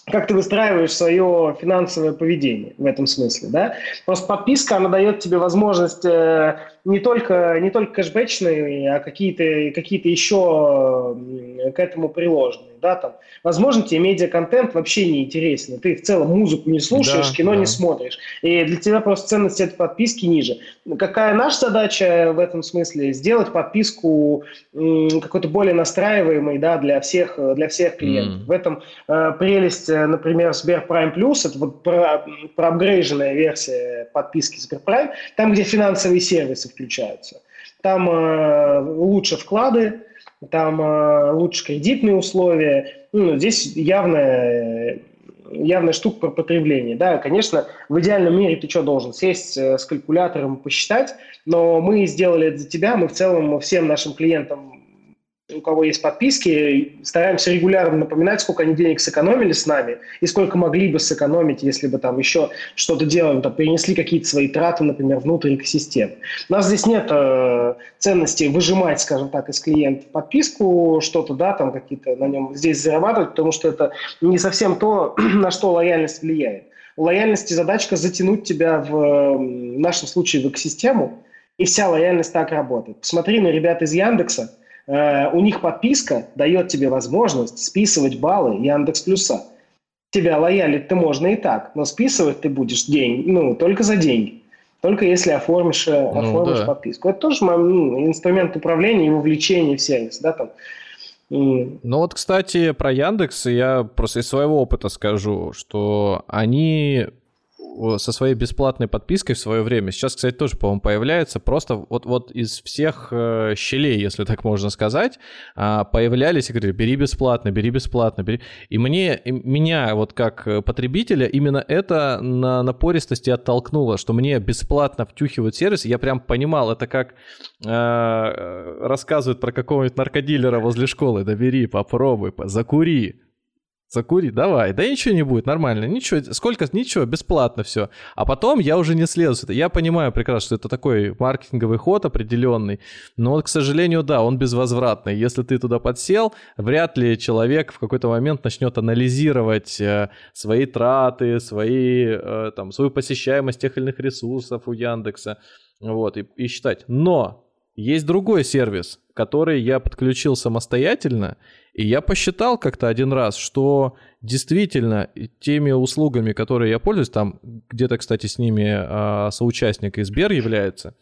Speaker 2: как ты выстраиваешь свое финансовое поведение в этом смысле, да? Просто подписка, она дает тебе возможность э, не только, не только кэшбэчные, а какие-то какие еще к этому приложенные, да, там. Возможно, тебе медиа-контент вообще не интересен, ты в целом музыку не слушаешь, да, кино да. не смотришь, и для тебя просто ценность этой подписки ниже. Какая наша задача в этом смысле? Сделать подписку какой-то более настраиваемой, да, для всех, для всех клиентов. Mm. В этом э, прелесть, э, например, Сбер Prime Plus, это вот про, проапгрейженная версия подписки Сбер Prime, там, где финансовые сервисы включаются. Там э, лучше вклады, там э, лучше кредитные условия. Ну, здесь явная, явная штука про потребление. Да, конечно, в идеальном мире ты что должен? Сесть э, с калькулятором и посчитать, но мы сделали это за тебя, мы в целом всем нашим клиентам у кого есть подписки, стараемся регулярно напоминать, сколько они денег сэкономили с нами и сколько могли бы сэкономить, если бы там еще что-то делали, там, перенесли какие-то свои траты, например, внутрь экосистемы. У нас здесь нет э, ценности выжимать, скажем так, из клиента подписку, что-то, да, там какие-то на нем здесь зарабатывать, потому что это не совсем то, [clears throat] на что лояльность влияет. У лояльности задачка затянуть тебя в, в нашем случае в экосистему, и вся лояльность так работает. Посмотри на ребят из Яндекса, у них подписка дает тебе возможность списывать баллы Яндекс Плюса. Тебя лоялить ты можно и так, но списывать ты будешь деньги, ну, только за деньги. Только если оформишь, э, ну, оформишь да. подписку. Это тоже ну, инструмент управления и вовлечения в сервис, да, там.
Speaker 1: Ну вот, кстати, про Яндекс я просто из своего опыта скажу, что они со своей бесплатной подпиской в свое время, сейчас, кстати, тоже, по-моему, появляется, просто вот, вот из всех э, щелей, если так можно сказать, э, появлялись и говорили, бери бесплатно, бери бесплатно, бери. И мне, и меня вот как потребителя именно это на напористости оттолкнуло, что мне бесплатно втюхивают сервис, я прям понимал, это как э, рассказывают про какого-нибудь наркодилера возле школы, да бери, попробуй, закури, Закури, давай. Да ничего не будет, нормально. Ничего, сколько, ничего, бесплатно все. А потом я уже не слезу с этого. Я понимаю прекрасно, что это такой маркетинговый ход определенный, но вот, к сожалению, да, он безвозвратный. Если ты туда подсел, вряд ли человек в какой-то момент начнет анализировать э, свои траты, свои, э, там, свою посещаемость тех или иных ресурсов у Яндекса, вот, и, и считать. Но есть другой сервис, который я подключил самостоятельно, и я посчитал как-то один раз, что действительно теми услугами, которые я пользуюсь, там где-то, кстати, с ними а, соучастник Сбер является,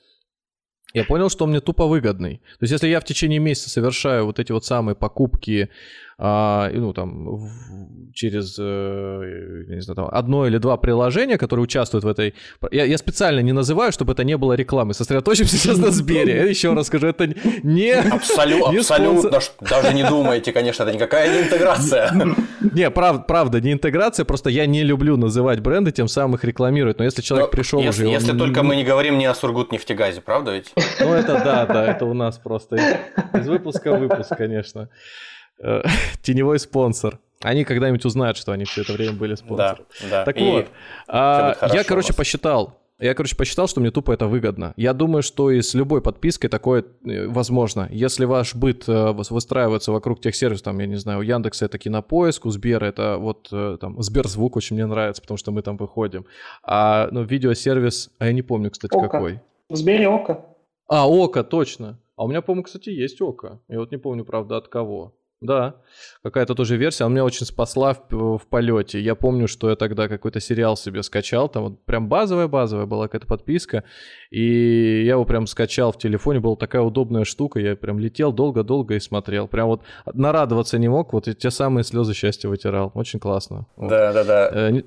Speaker 1: я понял, что он мне тупо выгодный. То есть, если я в течение месяца совершаю вот эти вот самые покупки а, ну, там, в, через, э, не знаю, там, одно или два приложения, которые участвуют в этой... Я, я специально не называю, чтобы это не было рекламы. Сосредоточимся сейчас на Сбере. Еще раз скажу, это не...
Speaker 3: Абсолютно, не абсолютно, даже не думайте, конечно, это никакая не интеграция.
Speaker 1: Не, прав, правда, не интеграция, просто я не люблю называть бренды, тем самым их рекламировать. Но если человек Но пришел
Speaker 3: если,
Speaker 1: уже...
Speaker 3: Если он... только мы не говорим не о Сургутнефтегазе, правда ведь?
Speaker 1: Ну это да, да, это у нас просто из выпуска в выпуск, конечно. Э, [laughs] теневой спонсор. Они когда-нибудь узнают, что они все это время были спонсором. Да, да. Так и вот, а, я, короче, посчитал. Я, короче, посчитал, что мне тупо это выгодно. Я думаю, что и с любой подпиской такое э, возможно. Если ваш быт э, выстраивается вокруг тех сервисов, там, я не знаю, у Яндекса это кинопоиск, у Сбера это вот там Сберзвук очень мне нравится, потому что мы там выходим. А ну, видеосервис, а я не помню, кстати,
Speaker 2: Ока.
Speaker 1: какой.
Speaker 2: В Сбере Ока.
Speaker 1: А, Ока, точно. А у меня, по-моему, кстати, есть Ока. Я вот не помню, правда, от кого. Да, какая-то тоже версия. Она меня очень спасла в, в полете. Я помню, что я тогда какой-то сериал себе скачал. Там вот прям базовая-базовая была какая-то подписка. И я его прям скачал в телефоне. Была такая удобная штука. Я прям летел долго-долго и смотрел. Прям вот нарадоваться не мог. Вот те самые слезы счастья вытирал. Очень классно.
Speaker 3: Да-да-да. Э,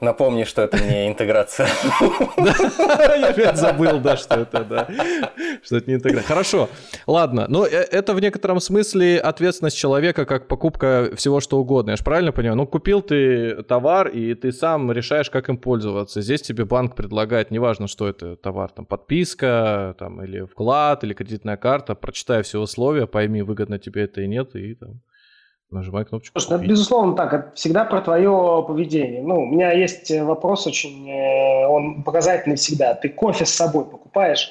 Speaker 3: Напомни, что это не интеграция. [laughs]
Speaker 1: Я опять забыл, да, что это, да. Что это не интеграция. Хорошо, ладно. Но э, это в некотором смысле ответственность человека, как покупка всего что угодно. Я же правильно понимаю? Ну, купил ты товар, и ты сам решаешь, как им пользоваться. Здесь тебе банк предлагает, неважно, что это товар, там, подписка, там, или вклад, или кредитная карта. Прочитай все условия, пойми, выгодно тебе это и нет, и там Нажимай кнопочку.
Speaker 2: Слушай, ну, это, безусловно, так. Это всегда про твое поведение. Ну, у меня есть э, вопрос очень, э, он показательный всегда. Ты кофе с собой покупаешь?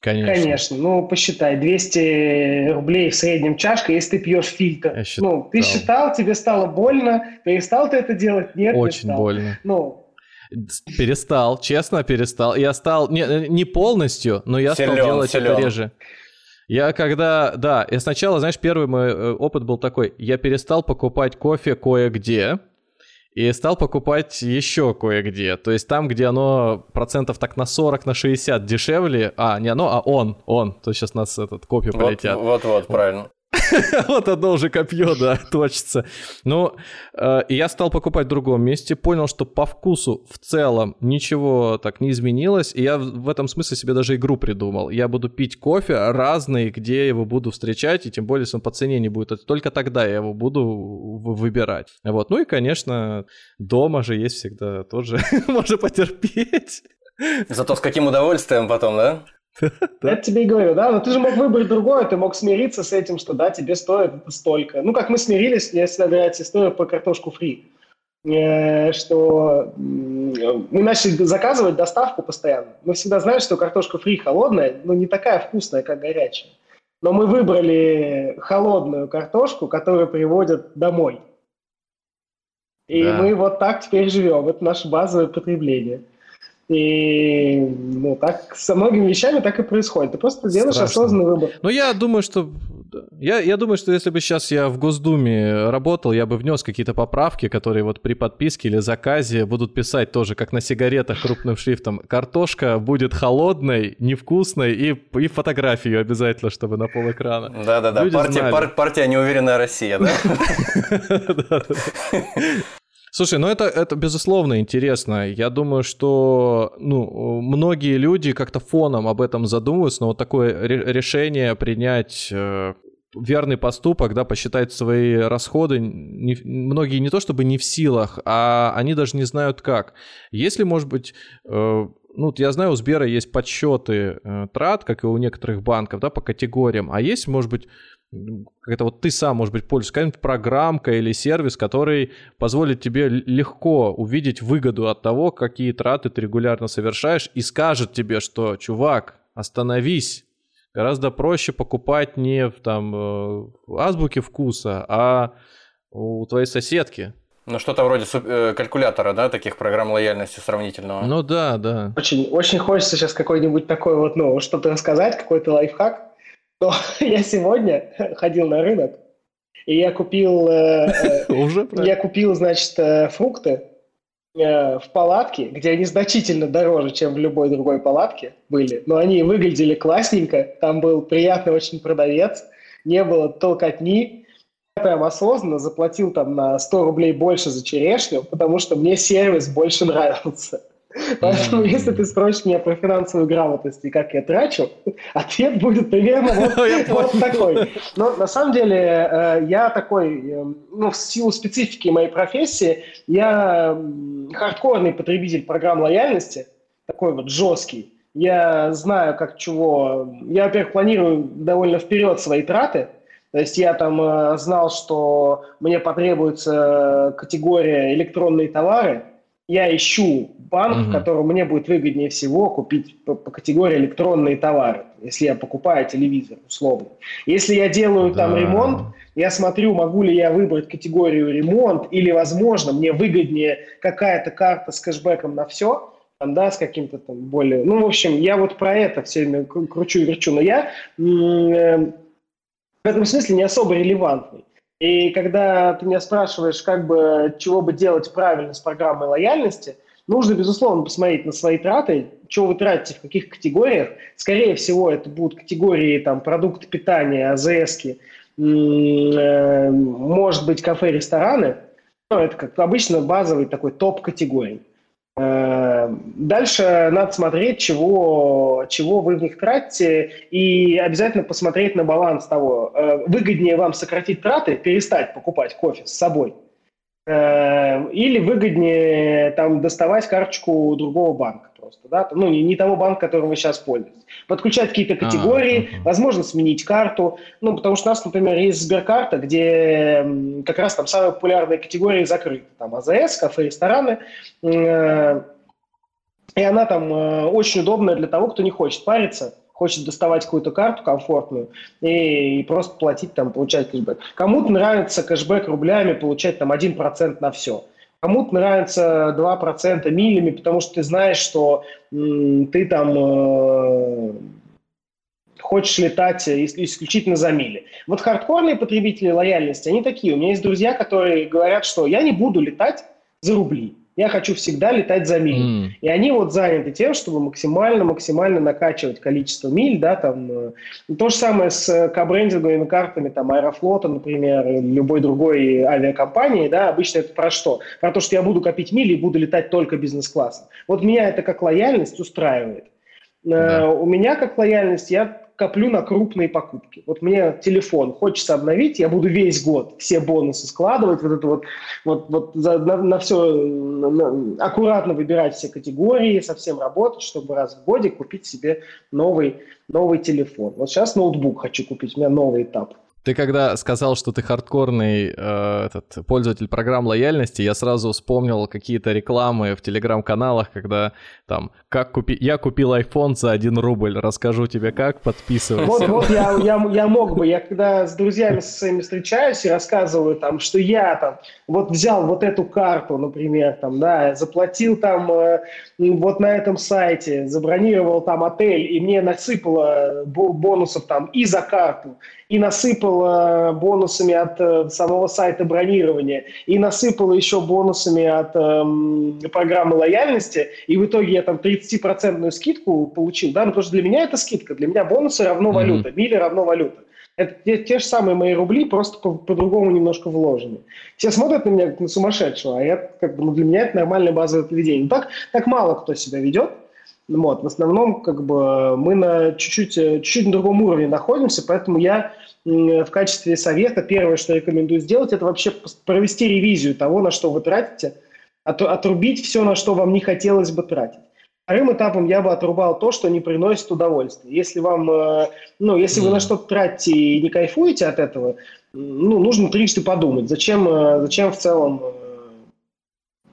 Speaker 1: Конечно.
Speaker 2: Конечно. Ну, посчитай, 200 рублей в среднем чашка, если ты пьешь фильтр. Я считал. Ну, ты считал, тебе стало больно, перестал ты это делать? Нет,
Speaker 1: Очень
Speaker 2: не
Speaker 1: больно.
Speaker 2: Ну,
Speaker 1: Перестал, честно перестал. Я стал, не, не полностью, но я силен, стал делать силен. это реже. Я когда, да, я сначала, знаешь, первый мой э, опыт был такой, я перестал покупать кофе кое-где, и стал покупать еще кое-где. То есть там, где оно процентов так на 40, на 60 дешевле, а, не оно, а он, он, то сейчас нас этот копию полетят.
Speaker 3: Вот-вот, правильно. [laughs]
Speaker 1: Вот одно уже копье, да, [laughs] точится. Ну, э, я стал покупать в другом месте, понял, что по вкусу в целом ничего так не изменилось, и я в этом смысле себе даже игру придумал. Я буду пить кофе разный, где я его буду встречать, и тем более, если он по цене не будет, только тогда я его буду выбирать. Вот, ну и, конечно, дома же есть всегда тоже, [laughs] можно потерпеть.
Speaker 3: Зато с каким удовольствием потом, да?
Speaker 2: Это тебе и говорю, да, но ты же мог выбрать другое, ты мог смириться с этим, что да, тебе стоит это столько. Ну, как мы смирились, если набирать историю по картошку фри, э, что мы начали заказывать доставку постоянно. Мы всегда знали, что картошка фри холодная, но не такая вкусная, как горячая. Но мы выбрали холодную картошку, которую приводят домой. И да. мы вот так теперь живем. Это наше базовое потребление. И ну, так со многими вещами так и происходит. Ты просто делаешь Страшно. осознанный выбор.
Speaker 1: Ну, я думаю, что я, я думаю, что если бы сейчас я в Госдуме работал, я бы внес какие-то поправки, которые вот при подписке или заказе будут писать тоже, как на сигаретах крупным шрифтом. Картошка будет холодной, невкусной и, и фотографию обязательно, чтобы на пол экрана.
Speaker 3: Да-да-да, партия, пар, партия «Неуверенная Россия», да? [laughs]
Speaker 1: Слушай, ну это, это безусловно интересно. Я думаю, что ну, многие люди как-то фоном об этом задумываются, но вот такое решение принять э, верный поступок, да, посчитать свои расходы, не, многие не то чтобы не в силах, а они даже не знают как. Если, может быть, э, ну, я знаю, у Сбера есть подсчеты э, трат, как и у некоторых банков, да, по категориям, а есть, может быть, это вот ты сам, может быть, пользуешься какая-нибудь программка или сервис, который позволит тебе легко увидеть выгоду от того, какие траты ты регулярно совершаешь, и скажет тебе, что, чувак, остановись, гораздо проще покупать не в там э, азбуке вкуса, а у твоей соседки.
Speaker 3: Ну, что-то вроде э, калькулятора, да, таких программ лояльности сравнительного.
Speaker 1: Ну да, да.
Speaker 2: Очень, очень хочется сейчас какой-нибудь такой вот, ну, что-то рассказать, какой-то лайфхак то [laughs] я сегодня ходил на рынок, и я купил, э, э, Уже я купил, значит, э, фрукты в палатке, где они значительно дороже, чем в любой другой палатке были, но они выглядели классненько, там был приятный очень продавец, не было толкотни, прям осознанно заплатил там на 100 рублей больше за черешню, потому что мне сервис больше нравился. Поэтому, если ты спросишь меня про финансовую грамотность и как я трачу, [laughs] ответ будет примерно [laughs] вот, вот такой. Но на самом деле э, я такой, э, ну, в силу специфики моей профессии, я хардкорный потребитель программ лояльности, такой вот жесткий. Я знаю, как чего. Я, во-первых, планирую довольно вперед свои траты. То есть я там э, знал, что мне потребуется категория электронные товары. Я ищу банк, угу. в котором мне будет выгоднее всего купить по, по категории электронные товары, если я покупаю телевизор, условно. Если я делаю да. там ремонт, я смотрю, могу ли я выбрать категорию ремонт, или, возможно, мне выгоднее какая-то карта с кэшбэком на все, там, да, с каким-то там более... Ну, в общем, я вот про это все время кручу и верчу, но я э, в этом смысле не особо релевантный. И когда ты меня спрашиваешь, как бы, чего бы делать правильно с программой лояльности, нужно, безусловно, посмотреть на свои траты, что вы тратите, в каких категориях. Скорее всего, это будут категории там, продукты питания, АЗС, э, может быть, кафе, рестораны. Ну, это, как обычно, базовый такой топ категорий. Э, дальше надо смотреть, чего, чего вы в них тратите, и обязательно посмотреть на баланс того, э, выгоднее вам сократить траты, перестать покупать кофе с собой, э, или выгоднее там доставать карточку другого банка просто, да, ну, не, не того банка, которым вы сейчас пользуетесь. Подключать какие-то категории, а, возможно, сменить карту, ну, потому что у нас, например, есть Сберкарта, где как раз там самые популярные категории закрыты, там АЗС, кафе, рестораны, э, и она там э, очень удобная для того, кто не хочет париться, хочет доставать какую-то карту комфортную и, и просто платить там, получать кэшбэк. Кому-то нравится кэшбэк рублями, получать там 1% на все. Кому-то нравится 2% милями, потому что ты знаешь, что ты там э, хочешь летать исключительно за мили. Вот хардкорные потребители лояльности, они такие. У меня есть друзья, которые говорят, что я не буду летать за рубли. Я хочу всегда летать за миль. Mm. И они вот заняты тем, чтобы максимально-максимально накачивать количество миль, да, там. Э, то же самое с э, кабрендинговыми картами, там, Аэрофлота, например, или любой другой авиакомпании, да, обычно это про что? Про то, что я буду копить мили и буду летать только бизнес-классом. Вот меня это как лояльность устраивает. Э, да. У меня как лояльность, я коплю на крупные покупки. Вот мне телефон хочется обновить, я буду весь год все бонусы складывать, вот это вот, вот, вот за, на, на все на, аккуратно выбирать все категории, совсем работать, чтобы раз в годе купить себе новый, новый телефон. Вот сейчас ноутбук хочу купить, у меня новый этап.
Speaker 1: Ты когда сказал, что ты хардкорный э, этот, пользователь программ лояльности, я сразу вспомнил какие-то рекламы в телеграм-каналах, когда там, как купи... я купил iPhone за 1 рубль, расскажу тебе как, подписывайся.
Speaker 2: Вот, вот я, я, я мог бы, я когда с друзьями со своими встречаюсь и рассказываю там, что я там вот взял вот эту карту, например, там, да, заплатил там э, вот на этом сайте, забронировал там отель, и мне насыпало бонусов там и за карту, и насыпала бонусами от э, самого сайта бронирования, и насыпала еще бонусами от э, программы лояльности, и в итоге я там 30% скидку получил, да, ну, потому что для меня это скидка, для меня бонусы равно валюта, mm-hmm. мили равно валюта. Это те, те же самые мои рубли, просто по- по-другому немножко вложены. Все смотрят на меня как на сумасшедшего, а я, как бы, ну, для меня это нормальное базовое поведение. Так, так мало кто себя ведет, вот, в основном, как бы, мы на чуть-чуть, э, чуть-чуть на другом уровне находимся, поэтому я в качестве совета первое, что рекомендую сделать, это вообще провести ревизию того, на что вы тратите, отрубить все, на что вам не хотелось бы тратить. Вторым этапом я бы отрубал то, что не приносит удовольствия. Если вам, э, ну, если вы на что-то тратите и не кайфуете от этого, ну, нужно трижды подумать, зачем, э, зачем в целом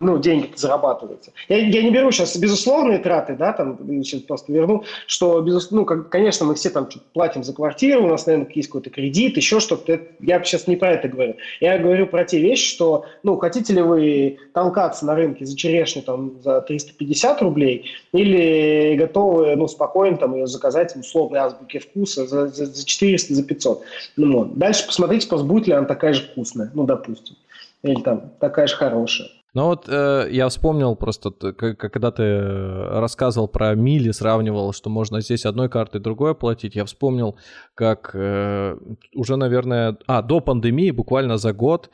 Speaker 2: ну, деньги зарабатываются. Я, я не беру сейчас безусловные траты, да, там, сейчас просто верну, что, безус... ну, как, конечно, мы все там платим за квартиру, у нас, наверное, есть какой-то кредит, еще что-то. Я сейчас не про это говорю. Я говорю про те вещи, что, ну, хотите ли вы толкаться на рынке за черешню там за 350 рублей или готовы, ну, спокойно там ее заказать условной азбуке вкуса за, за, за 400, за 500. Ну, вот. Дальше посмотрите, будет ли она такая же вкусная, ну, допустим или там такая же хорошая.
Speaker 1: Ну вот э, я вспомнил просто, когда ты рассказывал про мили, сравнивал, что можно здесь одной картой другой оплатить, я вспомнил, как э, уже, наверное, а, до пандемии, буквально за год,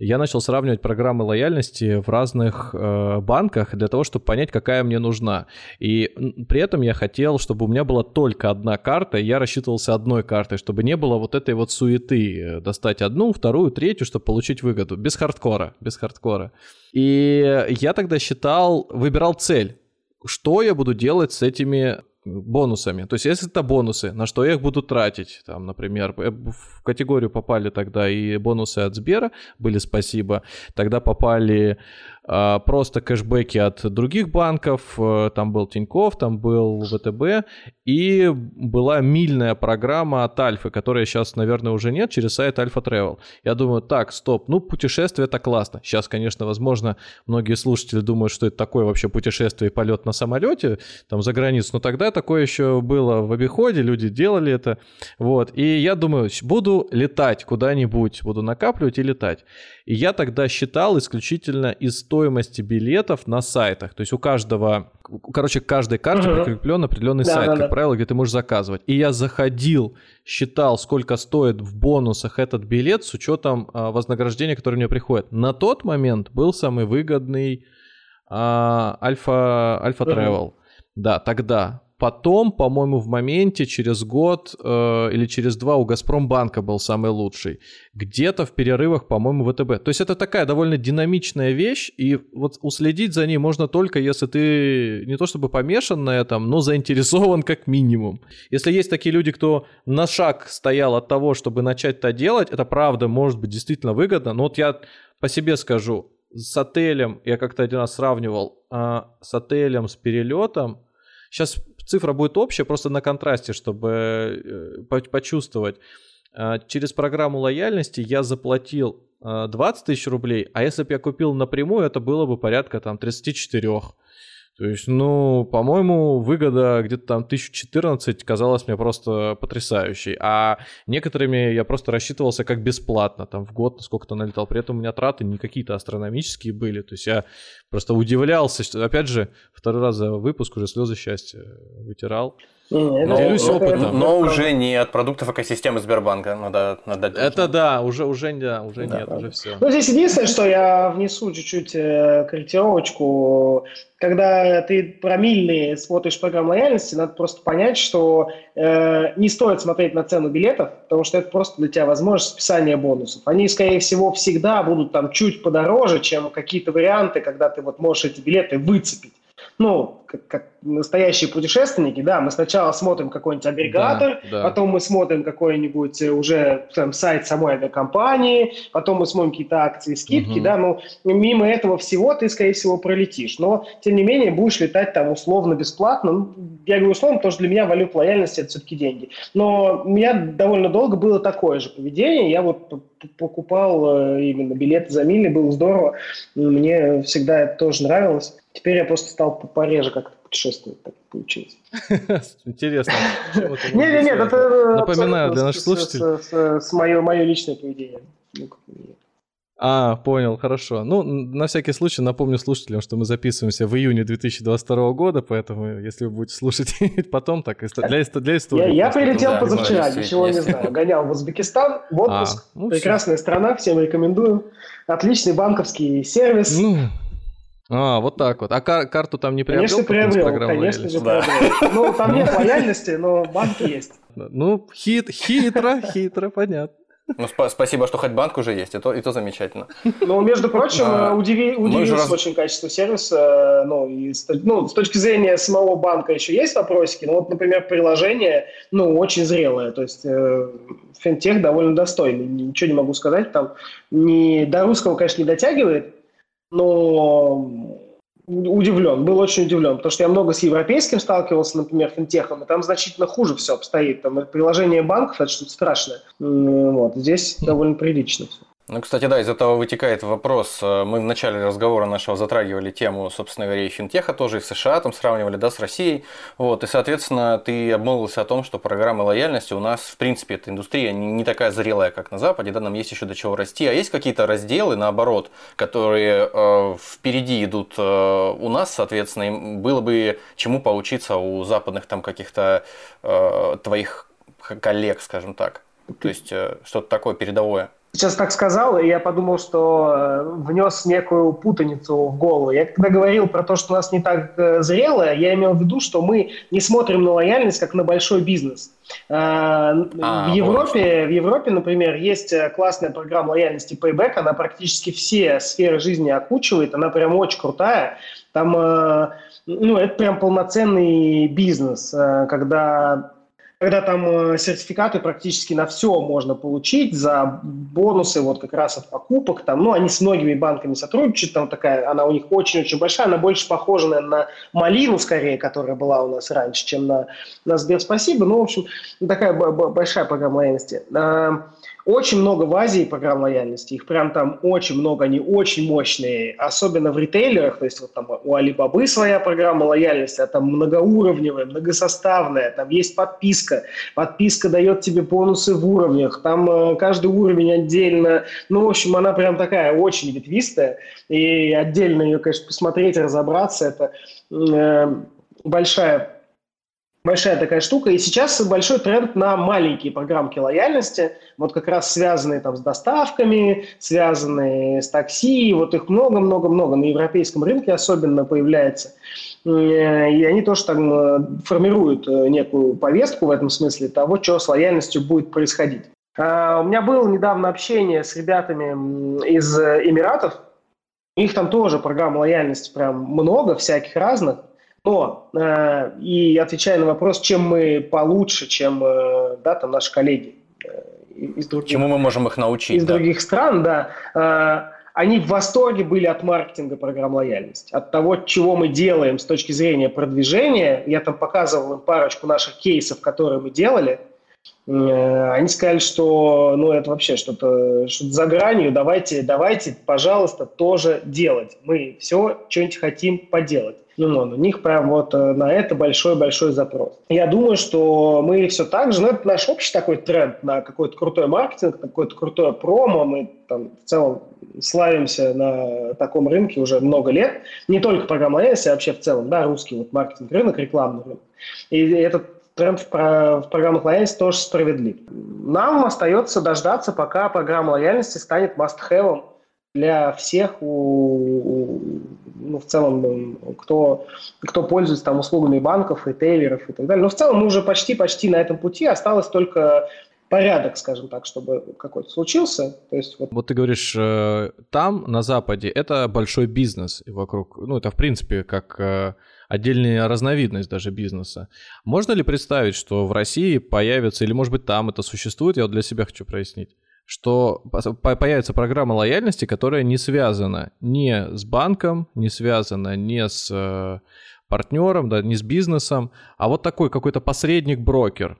Speaker 1: я начал сравнивать программы лояльности в разных э, банках для того, чтобы понять, какая мне нужна. И при этом я хотел, чтобы у меня была только одна карта, и я рассчитывался одной картой, чтобы не было вот этой вот суеты э, достать одну, вторую, третью, чтобы получить выгоду. Без хардкора, без хардкора. И я тогда считал, выбирал цель. Что я буду делать с этими бонусами. То есть, если это бонусы, на что я их буду тратить? Там, например, э, в категорию попали тогда и бонусы от Сбера, были спасибо. Тогда попали просто кэшбэки от других банков, э, там был Тиньков, там был ВТБ, и была мильная программа от Альфы, которая сейчас, наверное, уже нет, через сайт Альфа Travel. Я думаю, так, стоп, ну, путешествие это классно. Сейчас, конечно, возможно, многие слушатели думают, что это такое вообще путешествие и полет на самолете, там, за границу, но тогда такое еще было в обиходе, люди делали это, вот, и я думаю, буду летать куда-нибудь, буду накапливать и летать. И я тогда считал исключительно из стоимости билетов на сайтах. То есть у каждого, короче, к каждой карте uh-huh. прикреплен определенный да, сайт, да, как да. правило, где ты можешь заказывать. И я заходил, считал, сколько стоит в бонусах этот билет с учетом а, вознаграждения, которое мне приходит. На тот момент был самый выгодный а, Альфа Альфа Travel. Да, тогда. Потом, по-моему, в моменте через год э, или через два у Газпромбанка был самый лучший. Где-то в перерывах, по-моему, ВТБ. То есть это такая довольно динамичная вещь, и вот уследить за ней можно только, если ты не то чтобы помешан на этом, но заинтересован как минимум. Если есть такие люди, кто на шаг стоял от того, чтобы начать это делать, это правда может быть действительно выгодно. Но вот я по себе скажу, с отелем, я как-то один раз сравнивал, а, с отелем, с перелетом, Сейчас цифра будет общая, просто на контрасте, чтобы э, почувствовать. А, через программу лояльности я заплатил 20 а, тысяч рублей, а если бы я купил напрямую, это было бы порядка там 34. То есть, ну, по-моему, выгода где-то там 1014 казалась мне просто потрясающей. А некоторыми я просто рассчитывался как бесплатно, там в год сколько-то налетал. При этом у меня траты не какие-то астрономические были. То есть я просто удивлялся, что, опять же, второй раз за выпуск уже слезы счастья вытирал.
Speaker 3: Но, Делюсь опытом. Но уже не от продуктов экосистемы Сбербанка, надо, надо
Speaker 1: Это да, уже, уже, да, уже да, нет, правда. уже все.
Speaker 2: Ну, здесь единственное, что я внесу чуть-чуть э, корректировочку. Когда ты промильный смотришь программу лояльности, надо просто понять, что э, не стоит смотреть на цену билетов, потому что это просто для тебя возможность списания бонусов. Они, скорее всего, всегда будут там чуть подороже, чем какие-то варианты, когда ты вот можешь эти билеты выцепить ну, как, как настоящие путешественники, да, мы сначала смотрим какой-нибудь агрегатор, да, да. потом мы смотрим какой-нибудь э, уже там, сайт самой авиакомпании, потом мы смотрим какие-то акции, скидки, угу. да, ну, мимо этого всего ты, скорее всего, пролетишь, но, тем не менее, будешь летать там условно бесплатно, ну, я говорю условно, потому что для меня валют лояльности – это все-таки деньги, но у меня довольно долго было такое же поведение, я вот покупал э, именно билеты за мили, было здорово, мне всегда это тоже нравилось, Теперь я просто стал пореже как-то путешествовать, так получилось. [laughs]
Speaker 1: Интересно.
Speaker 2: Не-не-не, это
Speaker 1: напоминаю для наших слушателей.
Speaker 2: С мое личное поведение. Ну,
Speaker 1: а, понял, хорошо. Ну, на всякий случай напомню слушателям, что мы записываемся в июне 2022 года, поэтому если вы будете слушать [laughs] потом, так для, для истории.
Speaker 2: Я, я прилетел да, позавчера, ничего не знаю. Гонял в Узбекистан, в отпуск. А, ну, Прекрасная все. страна, всем рекомендую. Отличный банковский сервис. Ну,
Speaker 1: а, вот так вот. А кар- карту там не приобрел?
Speaker 2: Конечно, приобрел, конечно же да. приобрел. Ну, там нет [laughs] лояльности, но банк есть.
Speaker 1: Ну, хит, хитро, хитро, понятно.
Speaker 3: Ну, сп- спасибо, что хоть банк уже есть, и то, и то замечательно.
Speaker 2: Ну, между прочим, а, удиви, удивился раз... очень качество сервиса. Ну, и, ну, с точки зрения самого банка еще есть вопросики, но вот, например, приложение, ну, очень зрелое, то есть э, финтех довольно достойный, ничего не могу сказать, там не, до русского, конечно, не дотягивает, но удивлен, был очень удивлен, потому что я много с европейским сталкивался, например, финтехом, и там значительно хуже все обстоит. Там приложение банков – это что-то страшное. Вот, здесь довольно прилично все.
Speaker 3: Ну, кстати, да, из этого вытекает вопрос. Э, мы в начале разговора нашего затрагивали тему, собственно говоря, и финтеха тоже, и в США там сравнивали, да, с Россией. Вот, и, соответственно, ты обмолвился о том, что программа лояльности у нас, в принципе, эта индустрия не, не такая зрелая, как на Западе, да, нам есть еще до чего расти. А есть какие-то разделы, наоборот, которые э, впереди идут э, у нас, соответственно, им было бы чему поучиться у западных там каких-то э, твоих коллег, скажем так. То есть э, что-то такое передовое.
Speaker 2: Сейчас так сказал, и я подумал, что э, внес некую путаницу в голову. Я когда говорил про то, что у нас не так э, зрело, я имел в виду, что мы не смотрим на лояльность как на большой бизнес. А, в, Европе, в Европе, например, есть классная программа лояльности Payback, она практически все сферы жизни окучивает, она прям очень крутая. Там, ну, это прям полноценный бизнес, когда когда там э, сертификаты практически на все можно получить за бонусы вот как раз от покупок. Там, ну, они с многими банками сотрудничают, там такая, она у них очень-очень большая, она больше похожа наверное, на Малину скорее, которая была у нас раньше, чем на, на Сбер Спасибо. Ну, в общем, такая большая программа лояльности. Очень много в Азии программ лояльности, их прям там очень много, они очень мощные, особенно в ритейлерах, то есть вот там у Алибабы своя программа лояльности, а там многоуровневая, многосоставная, там есть подписка, подписка дает тебе бонусы в уровнях, там э, каждый уровень отдельно, ну, в общем, она прям такая очень ветвистая, и отдельно ее, конечно, посмотреть, разобраться, это э, большая большая такая штука. И сейчас большой тренд на маленькие программки лояльности, вот как раз связанные там с доставками, связанные с такси, вот их много-много-много на европейском рынке особенно появляется. Э, и они тоже там э, формируют э, некую повестку в этом смысле того, что с лояльностью будет происходить. А, у меня было недавно общение с ребятами из Эмиратов. У них там тоже программ лояльности прям много, всяких разных. Но, э, и отвечая на вопрос, чем мы получше, чем э, да, там наши коллеги
Speaker 3: э, из других... Чему мы можем их научить?
Speaker 2: Из да? других стран, да. Э, они в восторге были от маркетинга программ лояльности, от того, чего мы делаем с точки зрения продвижения. Я там показывал им парочку наших кейсов, которые мы делали. Э, они сказали, что ну, это вообще что-то что за гранью, давайте, давайте, пожалуйста, тоже делать. Мы все что-нибудь хотим поделать. Ну, у них прям вот э, на это большой-большой запрос. Я думаю, что мы все так же, ну, это наш общий такой тренд на какой-то крутой маркетинг, на какое-то крутое промо. Мы там в целом славимся на таком рынке уже много лет. Не только программа S, а вообще в целом, да, русский вот маркетинг рынок, рекламный рынок. И этот тренд в, в программах лояльности тоже справедлив. Нам остается дождаться, пока программа лояльности станет must-have для всех, у, ну, в целом, кто, кто пользуется там услугами банков, ритейлеров и так далее. Но в целом мы уже почти-почти на этом пути. Осталось только порядок, скажем так, чтобы какой-то случился. То есть
Speaker 1: вот... вот ты говоришь, э, там, на Западе, это большой бизнес вокруг, ну, это в принципе как э, отдельная разновидность даже бизнеса. Можно ли представить, что в России появится, или может быть там это существует, я вот для себя хочу прояснить, что появится программа лояльности, которая не связана ни с банком, не связана ни с э, партнером, да, не с бизнесом, а вот такой какой-то посредник-брокер,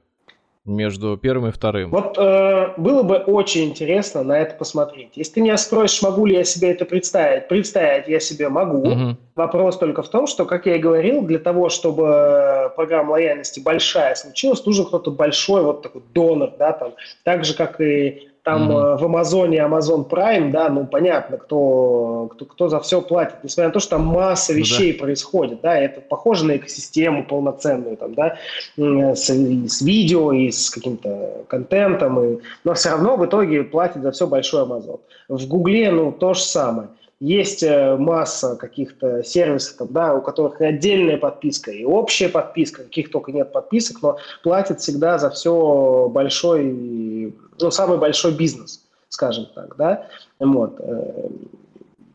Speaker 1: между первым и вторым.
Speaker 2: Вот э, было бы очень интересно на это посмотреть. Если ты меня спросишь, могу ли я себе это представить, представить я себе могу. Угу. Вопрос только в том, что, как я и говорил, для того, чтобы программа лояльности большая случилась, нужен кто-то большой, вот такой донор, да, там, так же, как и там mm-hmm. в Амазоне Amazon Prime, да, ну понятно, кто, кто, кто за все платит, несмотря на то, что там масса вещей да. происходит, да, это похоже на экосистему полноценную, там, да, с, с видео и с каким-то контентом, и, но все равно в итоге платит за все большой Amazon. В Гугле, ну, то же самое. Есть э, масса каких-то сервисов, да, у которых и отдельная подписка, и общая подписка, каких только нет подписок, но платят всегда за все большой, ну, самый большой бизнес, скажем так, да, вот.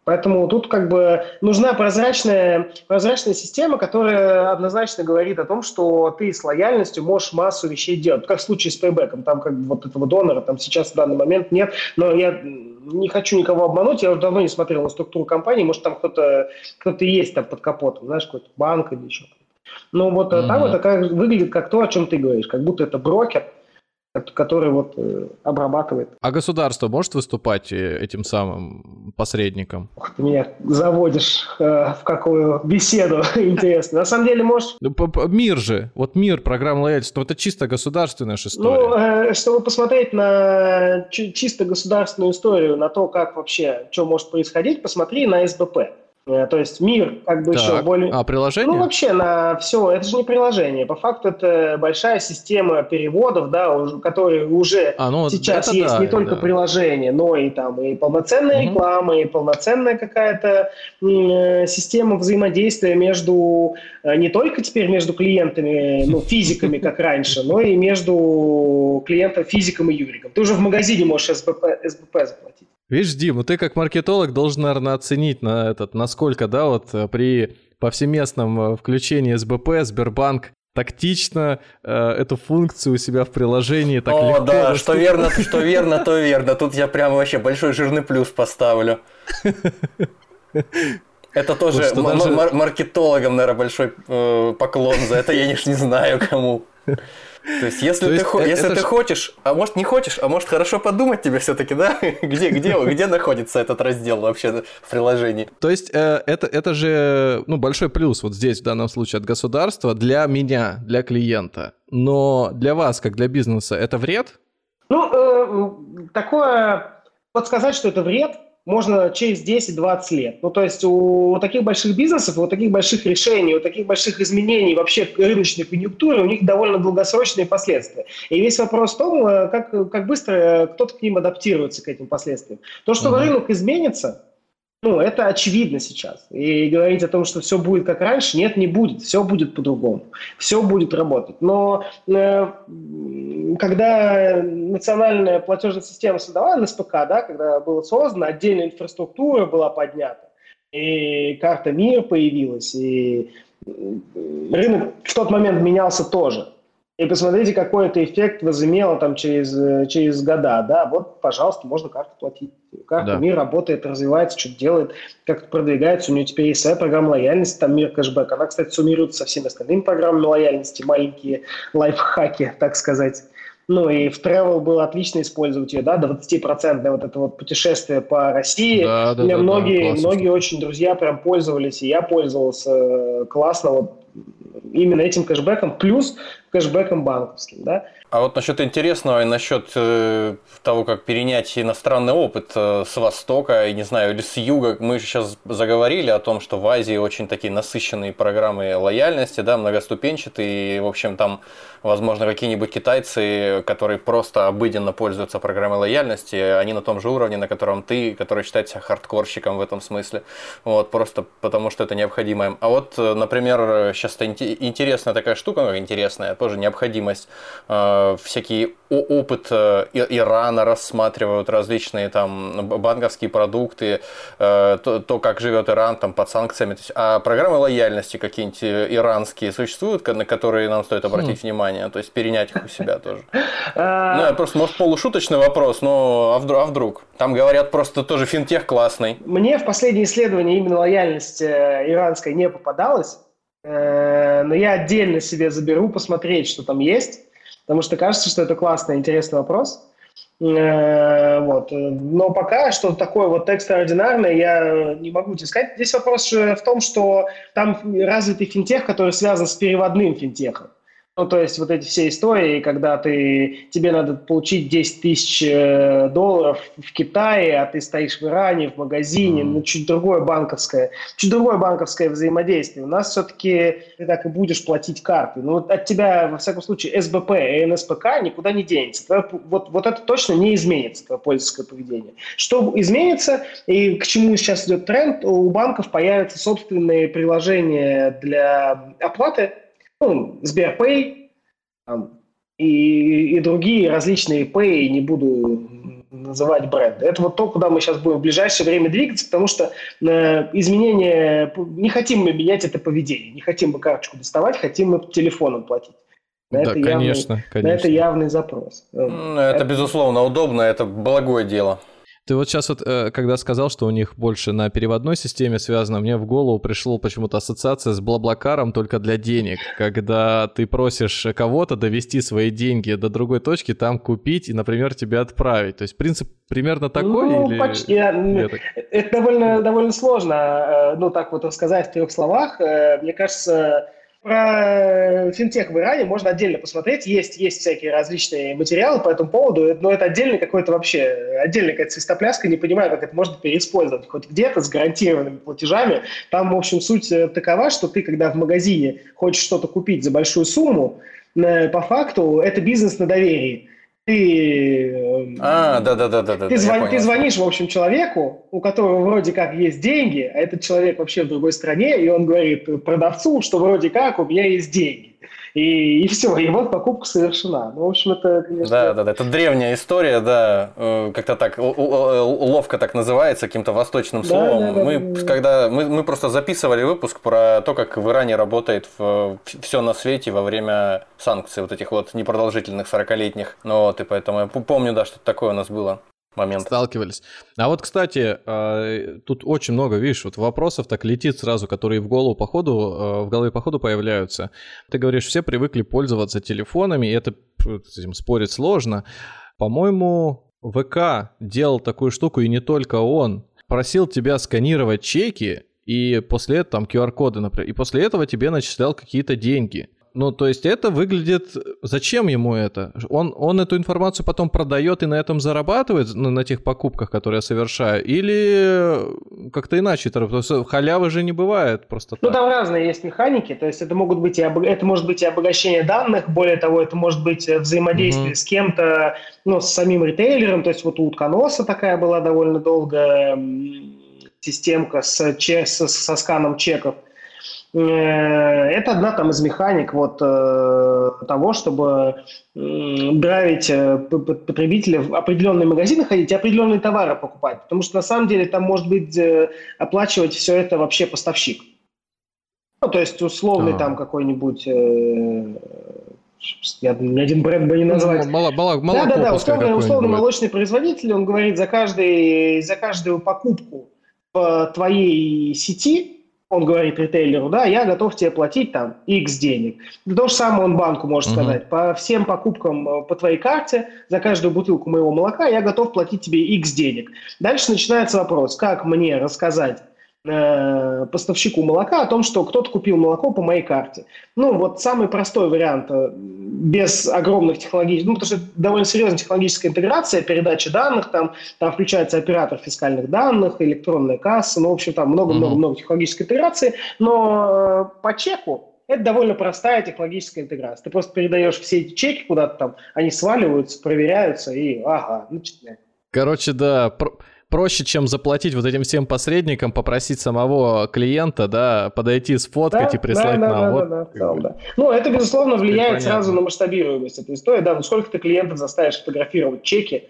Speaker 2: Поэтому тут как бы нужна прозрачная, прозрачная система, которая однозначно говорит о том, что ты с лояльностью можешь массу вещей делать. Как в случае с пейбеком, там как бы вот этого донора, там сейчас в данный момент нет, но я не хочу никого обмануть, я уже давно не смотрел на структуру компании, может там кто-то кто есть там под капотом, знаешь, какой-то банк или еще. Но вот mm-hmm. там это как, выглядит как то, о чем ты говоришь, как будто это брокер, который вот э, обрабатывает.
Speaker 1: А государство может выступать э, этим самым посредником?
Speaker 2: Ты меня заводишь э, в какую беседу [laughs] интересно. На самом деле, можешь...
Speaker 1: Ну, мир же, вот мир, программа лояльности, это чисто государственная
Speaker 2: история. Ну, э, чтобы посмотреть на чисто государственную историю, на то, как вообще, что может происходить, посмотри на СБП. Э, то есть мир как бы так. еще более...
Speaker 1: А приложение?
Speaker 2: Ну, вообще на все, это же не приложение. По факту это большая система переводов, да, которые уже а, ну, сейчас есть да, не только да. приложение, но и там и полноценная угу. реклама, и полноценная какая-то э, система взаимодействия между, э, не только теперь между клиентами, ну, физиками, как раньше, но и между клиентом, физиком и юриком. Ты уже в магазине можешь СБП, СБП заплатить.
Speaker 1: Видишь, Дим, ну ты как маркетолог должен, наверное, оценить на этот, насколько, да, вот э, при повсеместном э, включении СБП, Сбербанк тактично э, эту функцию у себя в приложении так О, легко.
Speaker 3: да, доступно. что верно, что верно, то верно. Тут я прям вообще большой жирный плюс поставлю. Это [laughs] тоже даже... маркетологам, наверное, большой э, поклон за это, я не знаю кому. То есть, если, То ты, есть, если ты ж... хочешь, а может не хочешь, а может хорошо подумать тебе все-таки, да? [laughs] Где, где, где находится этот раздел вообще в приложении?
Speaker 1: То есть, э, это, это же ну, большой плюс вот здесь, в данном случае, от государства для меня, для клиента. Но для вас, как для бизнеса, это вред?
Speaker 2: Ну, э, такое... Вот сказать, что это вред, можно через 10-20 лет. Ну, то есть у таких больших бизнесов, у таких больших решений, у таких больших изменений вообще рыночной конъюнктуры, у них довольно долгосрочные последствия. И весь вопрос в том, э, как, как быстро кто-то к ним адаптируется, к этим последствиям. То, что uh-huh. рынок изменится, ну, это очевидно сейчас. И говорить о том, что все будет как раньше, нет, не будет. Все будет по-другому. Все будет работать. Но э, когда национальная платежная система создавала НСПК, да, когда было создано, отдельная инфраструктура была поднята, и карта мира появилась, и рынок в тот момент менялся тоже. И посмотрите, какой это эффект возымело там через, э, через года. Да, вот, пожалуйста, можно карту платить. Карта да. мир работает, развивается, что-то делает, как-то продвигается. У нее теперь есть своя программа лояльности, там мир кэшбэк. Она, кстати, суммируется со всеми остальными программами лояльности, маленькие лайфхаки, [laughs] так сказать. Ну и в travel было отлично использовать ее, да, 20% вот это вот путешествие по России. Да, да, многие, да, многие очень друзья прям пользовались, и я пользовался э, классно вот именно этим кэшбэком, плюс кэшбэком банковским, да.
Speaker 3: А вот насчет интересного и насчет э, того, как перенять иностранный опыт э, с Востока, не знаю, или с Юга, мы сейчас заговорили о том, что в Азии очень такие насыщенные программы лояльности, да, многоступенчатые, и, в общем, там, возможно, какие-нибудь китайцы, которые просто обыденно пользуются программой лояльности, они на том же уровне, на котором ты, который считает себя хардкорщиком в этом смысле, вот, просто потому что это необходимо им. А вот, э, например, сейчас интересная такая штука, ну, интересная, тоже необходимость э, всякие опыт э, Ирана рассматривают, различные там банковские продукты, э, то, то как живет Иран там под санкциями. То есть, а программы лояльности какие-нибудь иранские существуют, на которые нам стоит обратить хм. внимание, то есть перенять их у себя тоже. [laughs] Ну, это просто, может, полушуточный вопрос, но а вдруг, а вдруг? Там говорят просто тоже финтех классный.
Speaker 2: Мне в последние исследования именно лояльность иранской не попадалась, но я отдельно себе заберу посмотреть, что там есть. Потому что кажется, что это классный, интересный вопрос. Э, вот. Но пока что такое вот экстраординарное я не могу тебе сказать. Здесь вопрос в том, что там развитый финтех, который связан с переводным финтехом. Ну, то есть вот эти все истории, когда ты, тебе надо получить 10 тысяч э, долларов в Китае, а ты стоишь в Иране, в магазине, mm. ну, чуть другое банковское, чуть другое банковское взаимодействие. У нас все-таки ты так и будешь платить карты. Ну, вот от тебя, во всяком случае, СБП и НСПК никуда не денется. Твое, вот, вот это точно не изменится, твое пользовательское поведение. Что изменится и к чему сейчас идет тренд, у банков появятся собственные приложения для оплаты ну, Сберпэй и, и другие различные Pay, не буду называть бренды. Это вот то, куда мы сейчас будем в ближайшее время двигаться, потому что э, изменения, не хотим мы менять это поведение, не хотим мы карточку доставать, хотим мы телефоном платить.
Speaker 1: На да, это конечно,
Speaker 2: явный,
Speaker 1: конечно.
Speaker 2: На это явный запрос.
Speaker 3: Это, это, безусловно, удобно, это благое дело.
Speaker 1: Ты вот сейчас вот, э, когда сказал, что у них больше на переводной системе связано, мне в голову пришло почему-то ассоциация с Блаблакаром только для денег. Когда ты просишь кого-то довести свои деньги до другой точки, там купить и, например, тебе отправить. То есть принцип примерно такой?
Speaker 2: Ну,
Speaker 1: или...
Speaker 2: почти. Это, это довольно, довольно сложно, э, ну, так вот рассказать в трех словах. Мне кажется, про финтех в Иране можно отдельно посмотреть. Есть, есть всякие различные материалы по этому поводу, но это отдельно какой-то вообще, отдельная какая-то свистопляска, не понимаю, как это можно переиспользовать. Хоть где-то с гарантированными платежами. Там, в общем, суть э, такова, что ты, когда в магазине хочешь что-то купить за большую сумму, э, по факту это бизнес на доверии ты,
Speaker 3: а, да, да, да, да, да.
Speaker 2: Ты, звон, ты звонишь, в общем, человеку, у которого вроде как есть деньги, а этот человек вообще в другой стране, и он говорит продавцу, что вроде как у меня есть деньги и, и [laughs] все, и вот покупка совершена. Ну, в общем, это, конечно...
Speaker 3: Да, да, да, это древняя история, да, э, как-то так, ловко так называется, каким-то восточным да, словом. Да, да, мы, да, да. когда, мы, мы просто записывали выпуск про то, как в Иране работает все на свете во время санкций, вот этих вот непродолжительных 40-летних. Ну вот, и поэтому я помню, да, что такое у нас было момент.
Speaker 1: Сталкивались. А вот, кстати, а, тут очень много, видишь, вот вопросов так летит сразу, которые в голову по ходу, а, в голове по ходу появляются. Ты говоришь, все привыкли пользоваться телефонами, и это с этим спорить сложно. По-моему, ВК делал такую штуку, и не только он. Просил тебя сканировать чеки, и после этого, там, QR-коды, например, и после этого тебе начислял какие-то деньги. Ну, то есть это выглядит... Зачем ему это? Он, он эту информацию потом продает и на этом зарабатывает, на, на тех покупках, которые я совершаю? Или как-то иначе? То есть халявы же не бывает просто
Speaker 2: Ну, там разные есть механики. То есть это, могут быть и об... это может быть и обогащение данных. Более того, это может быть взаимодействие угу. с кем-то, ну, с самим ритейлером. То есть вот у утконоса такая была довольно долгая системка с, с, со сканом чеков. Э, это одна там из механик вот э, того, чтобы драйвить э, потребителя в определенные магазины ходить и определенные товары покупать. Потому что на самом деле там может быть оплачивать все это вообще поставщик. Ну, то есть условный а. там какой-нибудь я ни один бренд бы не назвать.
Speaker 1: Мало, мало,
Speaker 2: мало да, да, да, условный, условный молочный производитель, он говорит, за, каждый, за каждую покупку в твоей сети он говорит ритейлеру, да, я готов тебе платить там X денег. То же самое он банку может uh-huh. сказать. По всем покупкам э, по твоей карте за каждую бутылку моего молока я готов платить тебе X денег. Дальше начинается вопрос, как мне рассказать Э, поставщику молока о том, что кто-то купил молоко по моей карте. Ну, вот самый простой вариант, э, без огромных технологий, ну, потому что это довольно серьезная технологическая интеграция, передача данных, там, там включается оператор фискальных данных, электронная касса, ну, в общем, там много-много-много технологической интеграции, но э, по чеку это довольно простая технологическая интеграция. Ты просто передаешь все эти чеки куда-то там, они сваливаются, проверяются и ага, начинается.
Speaker 1: Короче, да, проще, чем заплатить вот этим всем посредникам, попросить самого клиента, да, подойти, сфоткать да, и прислать да, нам. Да, вот. да,
Speaker 2: да, да. Ну, это, безусловно, влияет сразу на масштабируемость этой истории, да, ну сколько ты клиентов заставишь фотографировать чеки,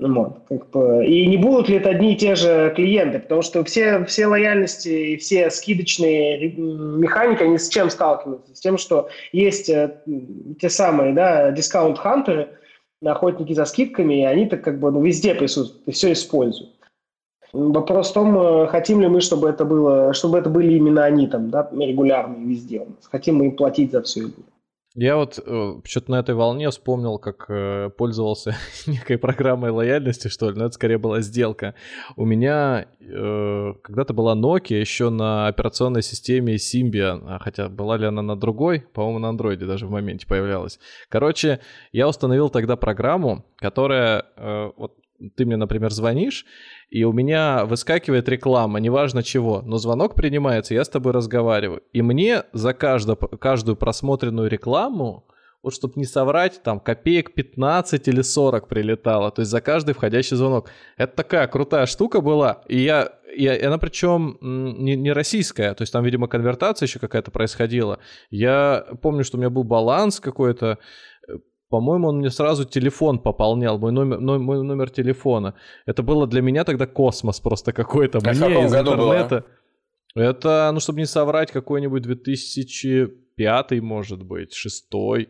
Speaker 2: ну, вот, как бы, и не будут ли это одни и те же клиенты, потому что все, все лояльности и все скидочные механики, они с чем сталкиваются? С тем, что есть э, те самые, да, дискаунт-хантеры, охотники за скидками, и они так как бы ну, везде присутствуют, и все используют. Вопрос в том, э, хотим ли мы, чтобы это было, чтобы это были именно они там, да, регулярные везде у нас. Хотим мы им платить за все это.
Speaker 1: Я вот э, что-то на этой волне вспомнил, как э, пользовался [laughs] некой программой лояльности, что ли, но это скорее была сделка. У меня э, когда-то была Nokia еще на операционной системе Symbian, а хотя была ли она на другой, по-моему, на андроиде даже в моменте появлялась. Короче, я установил тогда программу, которая, э, вот ты мне, например, звонишь, и у меня выскакивает реклама, неважно чего, но звонок принимается, я с тобой разговариваю. И мне за каждую, каждую просмотренную рекламу, вот чтобы не соврать, там копеек 15 или 40 прилетало, то есть за каждый входящий звонок. Это такая крутая штука была, и я и она причем не, не российская, то есть там, видимо, конвертация еще какая-то происходила. Я помню, что у меня был баланс какой-то, по-моему, он мне сразу телефон пополнял, мой номер, мой номер телефона. Это было для меня тогда космос просто какой-то. А мне из интернета. Было? Это, ну, чтобы не соврать, какой-нибудь 2005, может быть, шестой.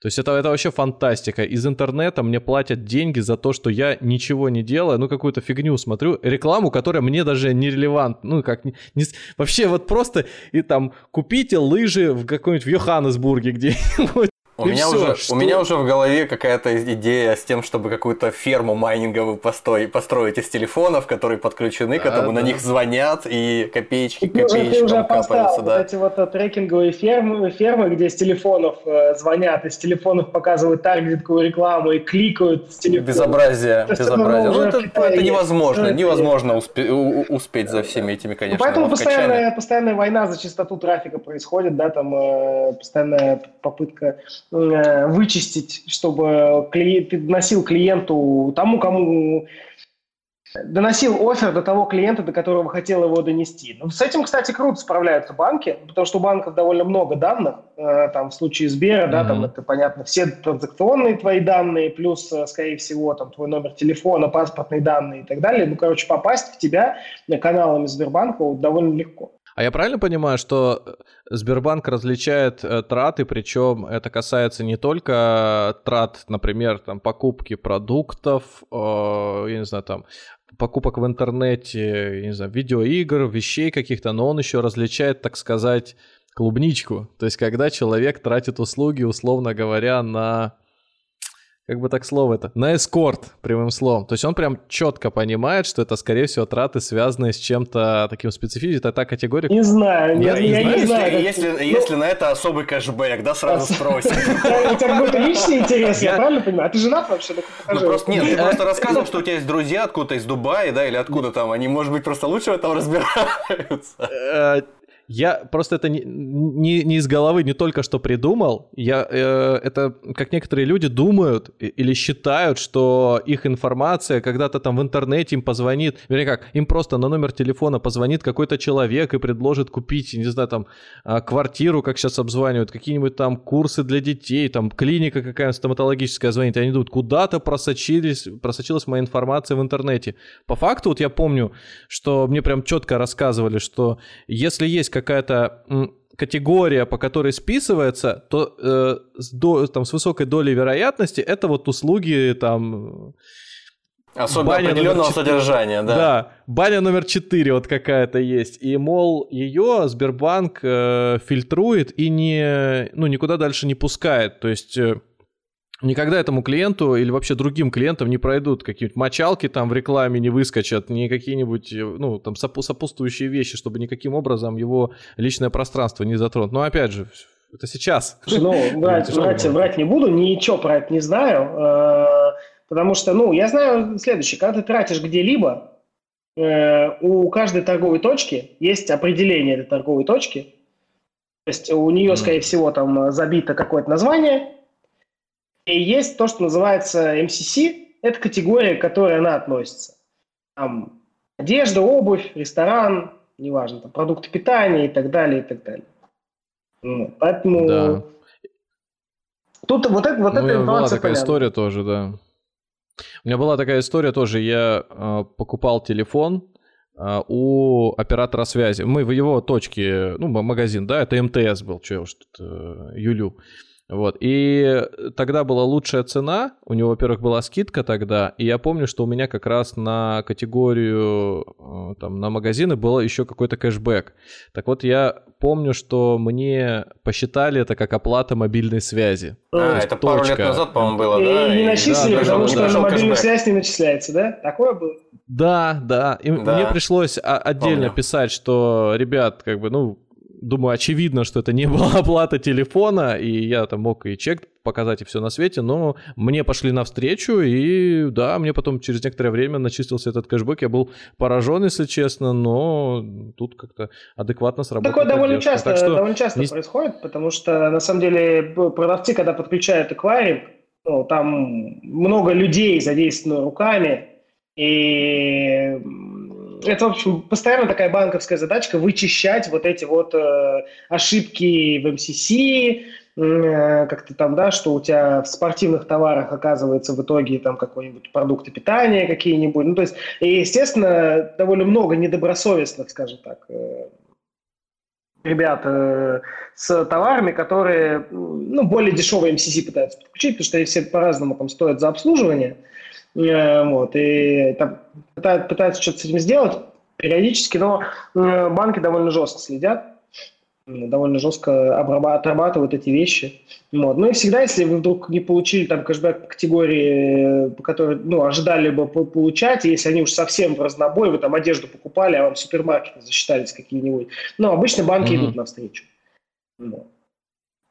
Speaker 1: То есть это, это вообще фантастика. Из интернета мне платят деньги за то, что я ничего не делаю, ну какую-то фигню смотрю, рекламу, которая мне даже не релевантна. Ну как, не, не, вообще вот просто и там купите лыжи в какой-нибудь в Йоханнесбурге где-нибудь.
Speaker 3: У меня, все, уже, у меня уже в голове какая-то идея с тем, чтобы какую-то ферму майнинговую построить, построить из телефонов, которые подключены, да, которым да. на них звонят, и копеечки
Speaker 2: ты
Speaker 3: копеечкам
Speaker 2: уже, капаются. Да. Вот эти вот э, трекинговые фермы, фермы, где с телефонов э, звонят, из телефонов показывают таргетовую рекламу и кликают с телефона.
Speaker 3: Безобразие, это безобразие. Ну, это, это невозможно, есть. невозможно успе- успеть за всеми этими, конечно,
Speaker 2: ну, Поэтому постоянная, постоянная война за чистоту трафика происходит, да, там э, постоянная попытка вычистить, чтобы клиент, ты доносил клиенту, тому, кому доносил офер до того клиента, до которого хотел его донести. Ну, с этим, кстати, круто справляются банки, потому что у банков довольно много данных. Э, там в случае Сбера, mm-hmm. да, там это понятно, все транзакционные твои данные, плюс, э, скорее всего, там твой номер телефона, паспортные данные и так далее. Ну, короче, попасть к тебя каналами Сбербанка довольно легко.
Speaker 1: А я правильно понимаю, что э, Сбербанк различает э, траты, причем это касается не только трат, например, там покупки продуктов, э, я не знаю, там покупок в интернете, я не знаю, видеоигр, вещей каких-то, но он еще различает, так сказать, клубничку. То есть, когда человек тратит услуги, условно говоря, на как бы так слово это, на эскорт, прямым словом. То есть он прям четко понимает, что это, скорее всего, траты, связанные с чем-то таким специфическим. Это та категория...
Speaker 2: Не знаю, я, я, я не знаю.
Speaker 3: Если, если, ну, если на это особый кэшбэк, да, сразу [laughs] спросят.
Speaker 2: У тебя какой-то личный интерес, я правильно понимаю? А ты женат вообще?
Speaker 3: Ну, просто нет, ты просто рассказывал, что у тебя есть друзья откуда-то из Дубая, да, или откуда там, они, может быть, просто лучше в этом разбираются.
Speaker 1: Я просто это не, не, не из головы не только что придумал. Я, э, это как некоторые люди думают или считают, что их информация когда-то там в интернете им позвонит, вернее как, им просто на номер телефона позвонит какой-то человек и предложит купить, не знаю, там а, квартиру, как сейчас обзванивают, какие-нибудь там курсы для детей, там клиника какая-нибудь стоматологическая звонит, и они идут, куда-то просочились, просочилась моя информация в интернете. По факту, вот я помню, что мне прям четко рассказывали, что если есть какая-то категория, по которой списывается, то э, с, до, там, с высокой долей вероятности это вот услуги там...
Speaker 3: Особенно баня определенного 4, содержания, да.
Speaker 1: Да, баня номер 4 вот какая-то есть. И, мол, ее Сбербанк э, фильтрует и не, ну, никуда дальше не пускает. То есть... Э, никогда этому клиенту или вообще другим клиентам не пройдут какие-нибудь мочалки там в рекламе не выскочат, ни какие-нибудь, ну, там сопутствующие вещи, чтобы никаким образом его личное пространство не затронуть. Но опять же, это сейчас.
Speaker 2: Ну, [laughs] врать, врать, врать не буду, ничего про это не знаю, э, потому что, ну, я знаю следующее, когда ты тратишь где-либо, э, у каждой торговой точки есть определение этой торговой точки, то есть у нее, скорее всего, там забито какое-то название, и есть то, что называется MCC, это категория, к которой она относится. Там одежда, обувь, ресторан, неважно, там, продукты питания и так далее, и так далее. Ну, поэтому... Да. Тут вот, это, вот
Speaker 1: ну,
Speaker 2: эта информация
Speaker 1: Была такая
Speaker 2: понятна.
Speaker 1: история тоже, да. У меня была такая история тоже. Я э, покупал телефон э, у оператора связи. Мы в его точке, ну, магазин, да, это МТС был, что я уж тут э, Юлю. Вот. И тогда была лучшая цена. У него, во-первых, была скидка тогда. И я помню, что у меня как раз на категорию, э, там, на магазины был еще какой-то кэшбэк. Так вот, я помню, что мне посчитали это как оплата мобильной связи.
Speaker 3: А, это точка. пару лет назад, по-моему, было, и, да?
Speaker 2: И не начислили, да, потому что на мобильную связь не начисляется, да? Такое было?
Speaker 1: Да, да. И да. мне пришлось отдельно Помню. писать, что, ребят, как бы, ну, думаю, очевидно, что это не [laughs] была оплата телефона, и я там мог и чек показать, и все на свете, но мне пошли навстречу, и да, мне потом через некоторое время начислился этот кэшбэк, я был поражен, если честно, но тут как-то адекватно сработало.
Speaker 2: Такое довольно часто, так что... довольно часто не... происходит, потому что, на самом деле, продавцы, когда подключают эквайринг, ну, там много людей задействовано руками, и это, в общем, постоянно такая банковская задачка вычищать вот эти вот э, ошибки в МСС, э, как-то там, да, что у тебя в спортивных товарах оказывается в итоге там какой-нибудь продукты питания какие-нибудь. Ну, то есть, и, естественно, довольно много недобросовестных, скажем так, э, ребят э, с товарами, которые ну, более дешевые MCC пытаются подключить, потому что они все по-разному там стоят за обслуживание. Э, вот, и там, пытаются, пытаются что-то с этим сделать периодически, но э, банки довольно жестко следят довольно жестко отрабатывают эти вещи. Вот. Ну и всегда, если вы вдруг не получили там кэшбэк по категории, по которой ну, ожидали бы получать, если они уж совсем в разнобой, вы там одежду покупали, а вам супермаркеты засчитались какие-нибудь, ну, обычно банки mm-hmm. идут навстречу. Вот.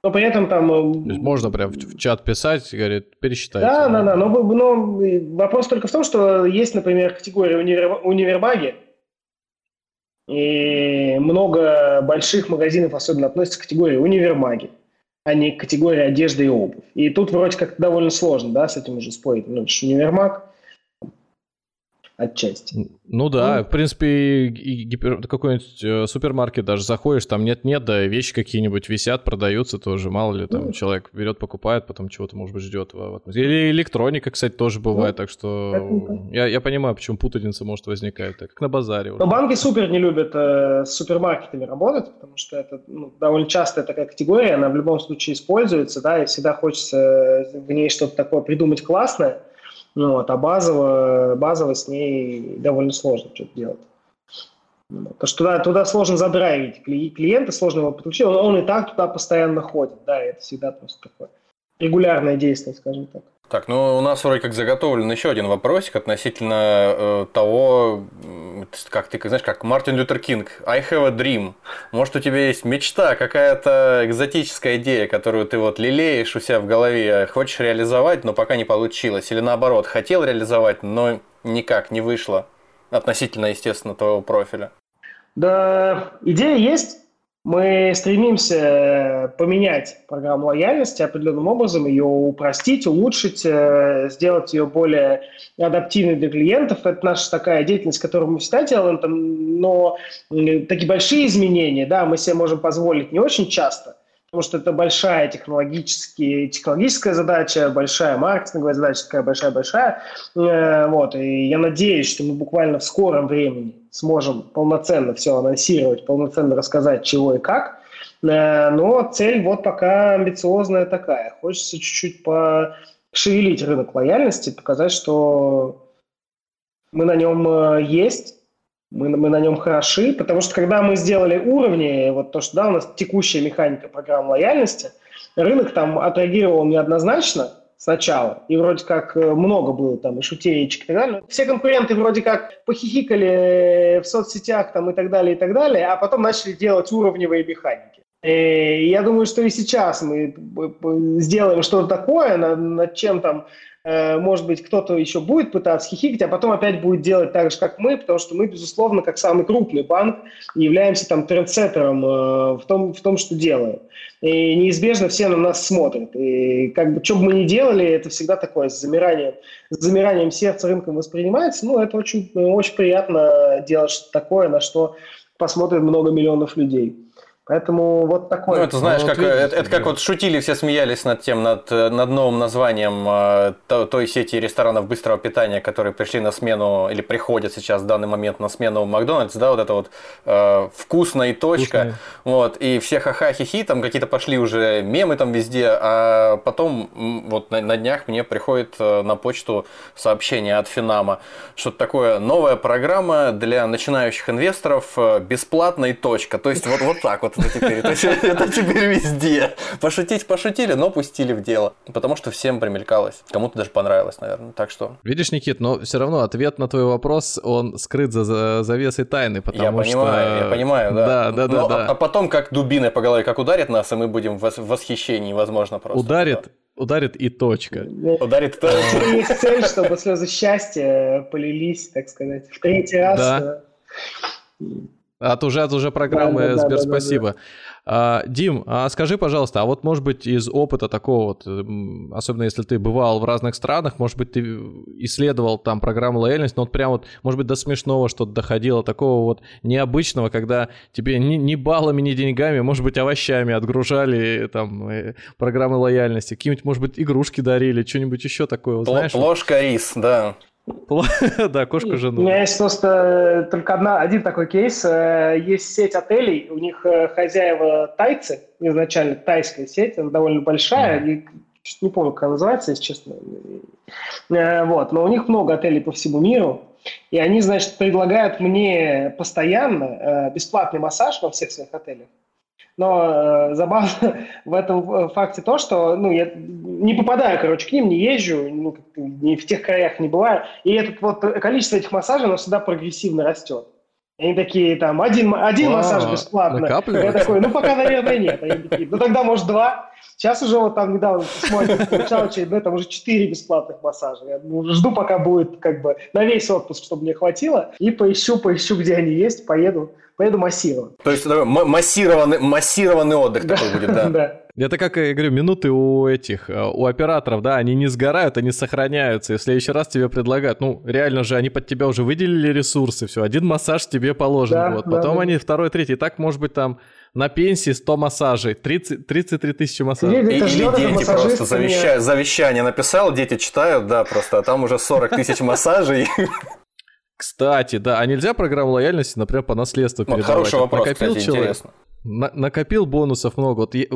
Speaker 2: Но при этом там... Э,
Speaker 1: можно прям в, чат писать, говорит, пересчитайте.
Speaker 2: Да, да, да, но, но вопрос только в том, что есть, например, категория универ, универмаги, и много больших магазинов особенно относятся к категории универмаги, а не к категории одежды и обувь. И тут вроде как довольно сложно, да, с этим уже спорить. Ну, это же универмаг, отчасти.
Speaker 1: Ну да, ну, в принципе, и гипер... какой-нибудь э, супермаркет даже заходишь, там нет-нет, да вещи какие-нибудь висят, продаются тоже, мало ли, там ну, человек берет, покупает, потом чего-то, может быть, ждет. Или электроника, кстати, тоже бывает, ну, так что я, я понимаю, почему путаница может возникать, так как на базаре.
Speaker 2: Уже. Но банки супер не любят э, с супермаркетами работать, потому что это ну, довольно частая такая категория, она в любом случае используется, да, и всегда хочется в ней что-то такое придумать классное, ну, вот, а базово, базово с ней довольно сложно что-то делать. Потому что туда, туда сложно задрайвить клиента, сложно его подключить. Он, он и так туда постоянно ходит. Да, это всегда просто такое регулярное действие, скажем так.
Speaker 3: Так, ну у нас вроде как заготовлен еще один вопросик относительно э, того, как ты знаешь, как Мартин Лютер Кинг, I have a dream. Может, у тебя есть мечта, какая-то экзотическая идея, которую ты вот лелеешь у себя в голове, хочешь реализовать, но пока не получилось. Или наоборот, хотел реализовать, но никак не вышло. Относительно, естественно, твоего профиля.
Speaker 2: Да, идея есть. Мы стремимся поменять программу лояльности определенным образом, ее упростить, улучшить, э, сделать ее более адаптивной для клиентов. Это наша такая деятельность, которую мы всегда делаем, но такие большие изменения да, мы себе можем позволить не очень часто потому что это большая технологические, технологическая задача, большая маркетинговая задача, такая большая-большая. Э, вот, и я надеюсь, что мы буквально в скором времени сможем полноценно все анонсировать, полноценно рассказать, чего и как. Э, но цель вот пока амбициозная такая. Хочется чуть-чуть пошевелить рынок лояльности, показать, что мы на нем э, есть, мы, мы на нем хороши, потому что когда мы сделали уровни, вот то, что да, у нас текущая механика программ лояльности, рынок там отреагировал неоднозначно сначала, и вроде как э, много было там и шутеечек и так далее. Все конкуренты вроде как похихикали в соцсетях там и так далее, и так далее, а потом начали делать уровневые механики. И я думаю, что и сейчас мы сделаем что-то такое, над, чем там Э, может быть, кто-то еще будет пытаться хихикать, а потом опять будет делать так же, как мы, потому что мы, безусловно, как самый крупный банк, являемся там трендсеттером э, в том, в том, что делаем. И неизбежно все на нас смотрят. И как бы, что бы мы ни делали, это всегда такое с замиранием, с замиранием сердца рынком воспринимается. Ну, это очень, очень приятно делать что-то такое, на что посмотрят много миллионов людей. Поэтому вот такое.
Speaker 3: Ну, это знаешь, ну, вот как, видите, это, это как вот шутили, все смеялись над тем, над, над новым названием э, той сети ресторанов быстрого питания, которые пришли на смену, или приходят сейчас в данный момент на смену Макдональдс, да, вот это вот э, вкусно и точка. Вкусная. Вот, и все ха-ха-хи-хи, там какие-то пошли уже мемы там везде, а потом вот на, на днях мне приходит э, на почту сообщение от Финама, что-то такое, новая программа для начинающих инвесторов, э, бесплатная точка. То есть вот, вот так вот это теперь. Это, [laughs] это теперь везде. Пошутить пошутили, но пустили в дело. Потому что всем примелькалось. Кому-то даже понравилось, наверное. Так что...
Speaker 1: Видишь, Никит, но все равно ответ на твой вопрос, он скрыт за, за завесой тайны, потому
Speaker 3: я
Speaker 1: что...
Speaker 3: понимаю, я понимаю, да.
Speaker 1: Да, да, да.
Speaker 3: Но,
Speaker 1: да.
Speaker 3: А, а потом как дубиной по голове, как ударит нас, и мы будем в восхищении, возможно, просто.
Speaker 1: Ударит, да. ударит и точка.
Speaker 3: Ударит и точка.
Speaker 2: Есть цель, чтобы слезы счастья полились, так сказать, в третий раз. Да.
Speaker 1: От уже, от уже программы да, Сбер, да, спасибо. Да, да. А, Дим, а скажи, пожалуйста, а вот может быть из опыта такого вот, особенно если ты бывал в разных странах, может быть ты исследовал там программу лояльности, но вот прям вот, может быть, до смешного что-то доходило, такого вот необычного, когда тебе ни, ни баллами, ни деньгами, может быть, овощами отгружали там э, программы лояльности, какие-нибудь, может быть, игрушки дарили, что-нибудь еще такое, вот, знаешь?
Speaker 3: Ложка рис, да. [laughs]
Speaker 1: Да, кошку жену.
Speaker 2: У меня есть просто только одна, один такой кейс. Э, есть сеть отелей, у них э, хозяева тайцы, изначально тайская сеть, она довольно большая, mm. не помню, как она называется, если честно. Э, вот, но у них много отелей по всему миру, и они, значит, предлагают мне постоянно бесплатный массаж во всех своих отелях. Но э, забавно [laughs] в этом э, факте то, что ну, я не попадаю, короче, к ним, не езжу, ну, не в тех краях не бываю. И это вот количество этих массажей, оно всегда прогрессивно растет. Они такие, там, один, один массаж бесплатно. Я такой, ну, пока, наверное, нет. Они такие, ну, тогда, может, два. Сейчас уже вот там недавно смотрим, получал очередной, там уже четыре бесплатных массажа. Я ну, жду, пока будет как бы на весь отпуск, чтобы мне хватило. И поищу, поищу, где они есть, поеду поеду массировать.
Speaker 3: То есть массированный, массированный отдых да, такой будет, да? [laughs] да.
Speaker 1: Это как, я говорю, минуты у этих, э, у операторов, да, они не сгорают, они сохраняются. И в следующий раз тебе предлагают, ну, реально же, они под тебя уже выделили ресурсы, все, один массаж тебе положен, да, вот. Потом да, они да. второй, третий. И так, может быть, там на пенсии 100 массажей, 30, 33 тысячи массажей.
Speaker 3: Или, или дети просто завещание, завещание написал, дети читают, да, просто, а там уже 40 тысяч массажей. [laughs]
Speaker 1: Кстати, да, а нельзя программу лояльности, например, по наследству вот передавать?
Speaker 3: Хороший вопрос, Накопил кстати, человек, интересно.
Speaker 1: На, накопил бонусов много. Вот я,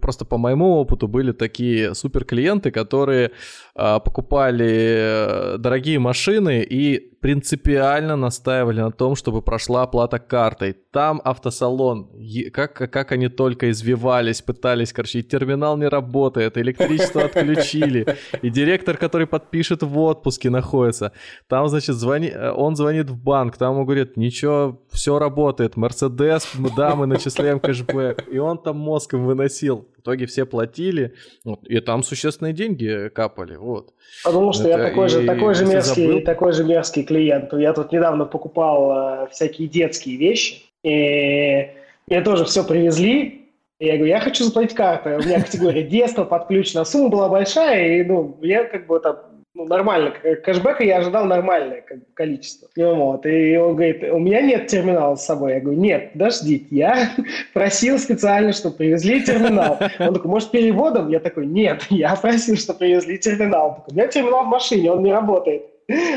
Speaker 1: просто по моему опыту были такие супер клиенты, которые а, покупали э, дорогие машины и принципиально настаивали на том, чтобы прошла оплата картой. Там автосалон, как, как они только извивались, пытались, короче, и терминал не работает, электричество отключили, и директор, который подпишет в отпуске, находится. Там, значит, звони, э, он звонит в банк, там ему говорит, ничего, все работает, Мерседес, да, мы начисляем кэшбэк. И он там мозгом выносил. В итоге все платили, вот, и там существенные деньги капали, вот.
Speaker 2: Потому что Это я такой же, такой же мерзкий, забыл... такой же мерзкий клиент. Я тут недавно покупал э, всякие детские вещи, и мне тоже все привезли, и я говорю, я хочу заплатить картой. У меня категория детства подключена. Сумма была большая, и ну, я как бы там ну, нормально, кэшбэка я ожидал нормальное количество. Вот. И он говорит, у меня нет терминала с собой. Я говорю, нет, подождите, я [laughs] просил специально, чтобы привезли терминал. Он такой, может, переводом? Я такой, нет, я просил, чтобы привезли терминал. У меня терминал в машине, он не работает.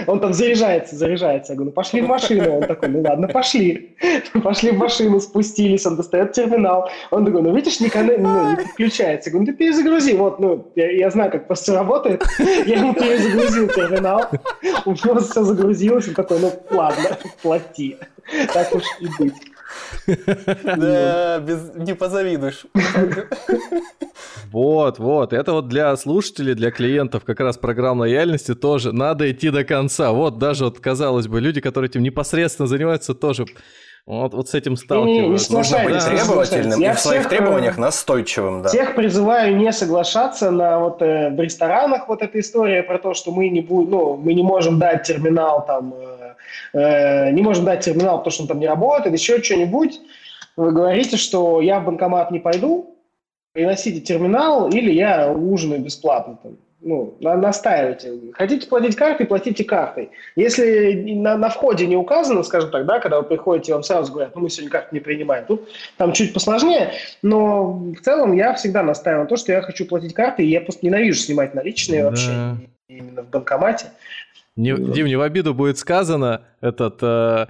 Speaker 2: Он там заряжается, заряжается. Я говорю, ну пошли в машину. Он такой, ну ладно, пошли. Пошли в машину, спустились, он достает терминал. Он такой, ну видишь, не, ну, не подключается. Я говорю, ну ты перезагрузи. Вот, ну, я, я знаю, как просто работает. Я ему перезагрузил терминал. У него все загрузилось. Он такой, ну ладно, плати. Так уж и быть. [laughs]
Speaker 3: Да, не позавидуешь.
Speaker 1: Вот, вот. Это вот для слушателей, для клиентов как раз программ лояльности тоже надо идти до конца. Вот даже вот, казалось бы, люди, которые этим непосредственно занимаются, тоже вот, вот с этим сталкиваются.
Speaker 3: Нужно быть да. требовательным и в своих требованиях э, настойчивым. Да.
Speaker 2: Всех призываю не соглашаться на вот э, в ресторанах вот эта история про то, что мы не будем, ну, мы не можем дать терминал там, э, э, не можем дать терминал, потому что он там не работает, еще что-нибудь. Вы говорите, что я в банкомат не пойду, приносите терминал, или я ужинаю бесплатно там ну, настаивайте. Хотите платить картой, платите картой. Если на, на входе не указано, скажем так, да, когда вы приходите, вам сразу говорят, ну, мы сегодня карты не принимаем. Тут там чуть посложнее, но в целом я всегда настаиваю на то, что я хочу платить картой, и я просто ненавижу снимать наличные да. вообще именно в банкомате.
Speaker 1: Не, Дим, не в обиду будет сказано, этот э,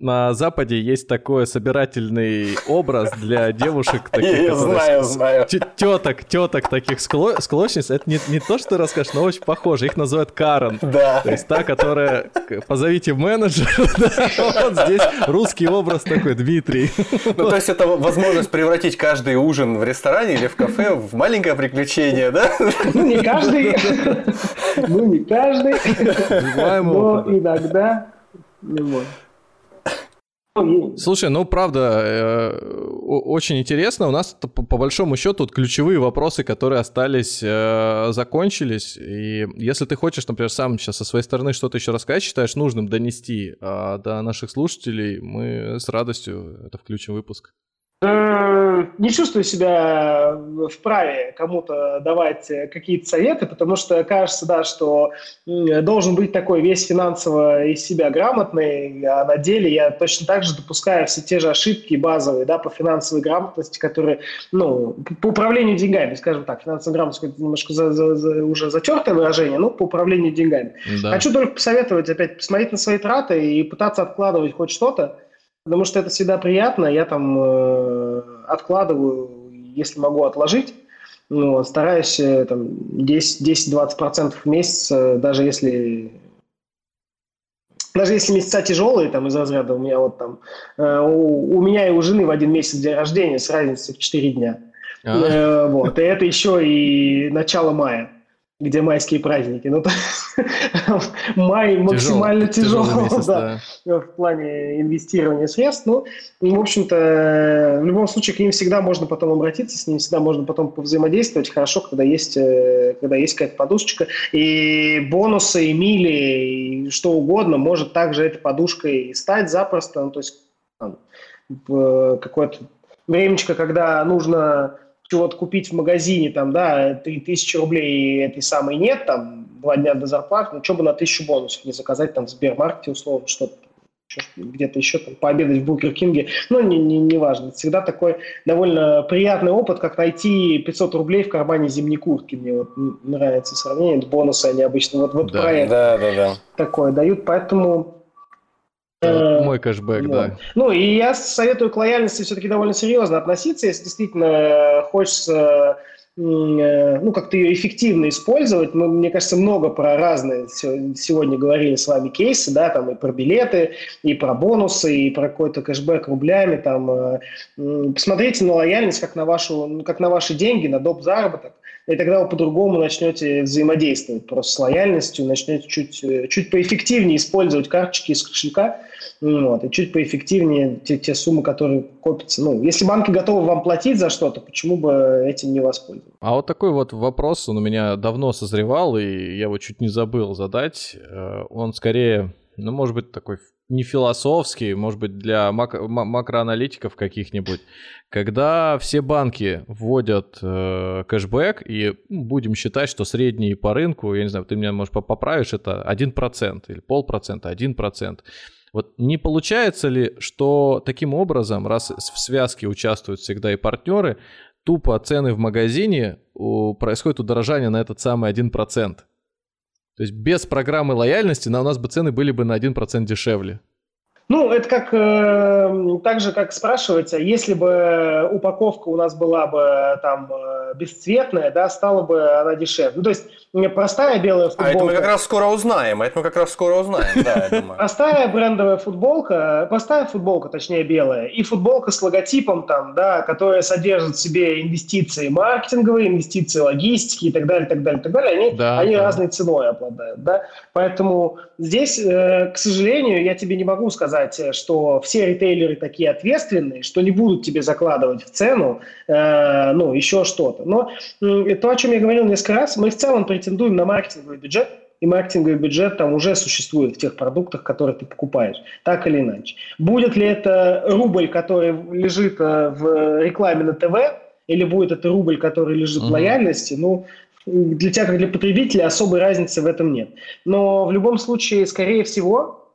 Speaker 1: на Западе есть такой собирательный образ для девушек [laughs] таких,
Speaker 3: Я знаю, знаю.
Speaker 1: Теток, теток таких склочниц. Это не, не то, что ты расскажешь, но очень похоже. Их называют Карен.
Speaker 3: Да.
Speaker 1: То есть та, которая... Позовите менеджера. [laughs] Вот здесь русский образ такой, Дмитрий.
Speaker 3: Ну, то есть это возможность превратить каждый ужин в ресторане или в кафе в маленькое приключение, да?
Speaker 2: Ну, не каждый. [laughs] Ну, не каждый. Но иногда. Вот.
Speaker 1: Слушай, ну правда, э, очень интересно. У нас по, большому счету тут ключевые вопросы, которые остались, э, закончились. И если ты хочешь, например, сам сейчас со своей стороны что-то еще рассказать, считаешь нужным донести э, до наших слушателей, мы с радостью это включим выпуск.
Speaker 2: Не чувствую себя вправе кому-то давать какие-то советы, потому что кажется, да, что должен быть такой весь финансово из себя грамотный, а на деле я точно так же допускаю все те же ошибки базовые, да, по финансовой грамотности, которые, ну, по управлению деньгами, скажем так, финансовая грамотность это немножко за, за, за, уже затертое выражение, но по управлению деньгами. Да. Хочу только посоветовать опять посмотреть на свои траты и пытаться откладывать хоть что-то, Потому что это всегда приятно. Я там э, откладываю, если могу отложить. Ну, стараюсь э, там 10-20% в месяц, э, даже если даже если месяца тяжелые, там, из разряда у меня вот там, э, у, у меня и у жены в один месяц день рождения с разницей в 4 дня. А. Э, вот, и это еще и начало мая где майские праздники. Ну, [laughs] май максимально тяжелый, тяжелый [laughs] месяц, да, да. в плане инвестирования средств. Ну, в общем-то, в любом случае к ним всегда можно потом обратиться, с ним всегда можно потом повзаимодействовать. Хорошо, когда есть, э, когда есть какая-то подушечка. И бонусы, и мили, и что угодно может также этой подушкой стать запросто. Ну, то есть там, какое-то времечко, когда нужно чего-то купить в магазине, там, да, 3000 рублей этой самой нет, там, два дня до зарплаты, ну, что бы на тысячу бонусов не заказать, там, в Сбермаркете, условно, что-то где-то еще там, пообедать в Бургер Кинге, ну, не, не, не важно. Всегда такой довольно приятный опыт, как найти 500 рублей в кармане зимней куртки. Мне вот нравится сравнение, бонусы они обычно вот, вот
Speaker 3: да, про да, да, да.
Speaker 2: такое дают, поэтому
Speaker 1: мой кэшбэк, да.
Speaker 2: Ну, и я советую к лояльности все-таки довольно серьезно относиться, если действительно хочется э, ну, как-то ее эффективно использовать. Мы, мне кажется, много про разные сегодня говорили с вами кейсы, да, там и про билеты, и про бонусы, и про какой-то кэшбэк рублями, там. Э, посмотрите на лояльность как на, вашу, как на ваши деньги, на доп. заработок, и тогда вы по-другому начнете взаимодействовать просто с лояльностью, начнете чуть, чуть поэффективнее использовать карточки из кошелька, вот, и чуть поэффективнее те, те суммы, которые копятся. Ну, если банки готовы вам платить за что-то, почему бы этим не воспользоваться?
Speaker 1: А вот такой вот вопрос, он у меня давно созревал, и я его чуть не забыл задать. Э, он скорее, ну, может быть, такой не философский, может быть, для мак- макроаналитиков каких-нибудь, когда все банки вводят э, кэшбэк, и ну, будем считать, что средний по рынку, я не знаю, ты меня, может, поправишь, это 1% или полпроцента, 1%. Вот не получается ли, что таким образом, раз в связке участвуют всегда и партнеры, тупо цены в магазине у, происходит удорожание на этот самый 1%? То есть без программы лояльности на у нас бы цены были бы на 1% дешевле.
Speaker 2: Ну, это как э, так же, как спрашивается, если бы упаковка у нас была бы там э, бесцветная, да, стала бы она дешевле. Ну, то есть простая белая футболка. А
Speaker 3: это мы как раз скоро узнаем, это мы как раз скоро узнаем, да, я думаю.
Speaker 2: Простая брендовая футболка, простая футболка, точнее белая, и футболка с логотипом там, да, которая содержит в себе инвестиции маркетинговые, инвестиции логистики и так далее, так далее, так далее, они, да, они да. разной ценой обладают, да. Поэтому здесь, э, к сожалению, я тебе не могу сказать, что все ритейлеры такие ответственные, что не будут тебе закладывать в цену, э, ну, еще что-то. Но то, о чем я говорил несколько раз, мы в целом претендуем на маркетинговый бюджет, и маркетинговый бюджет там уже существует в тех продуктах, которые ты покупаешь, так или иначе. Будет ли это рубль, который лежит э, в рекламе на ТВ, или будет это рубль, который лежит uh-huh. в лояльности, ну, для тебя, как для потребителя, особой разницы в этом нет. Но в любом случае, скорее всего, э,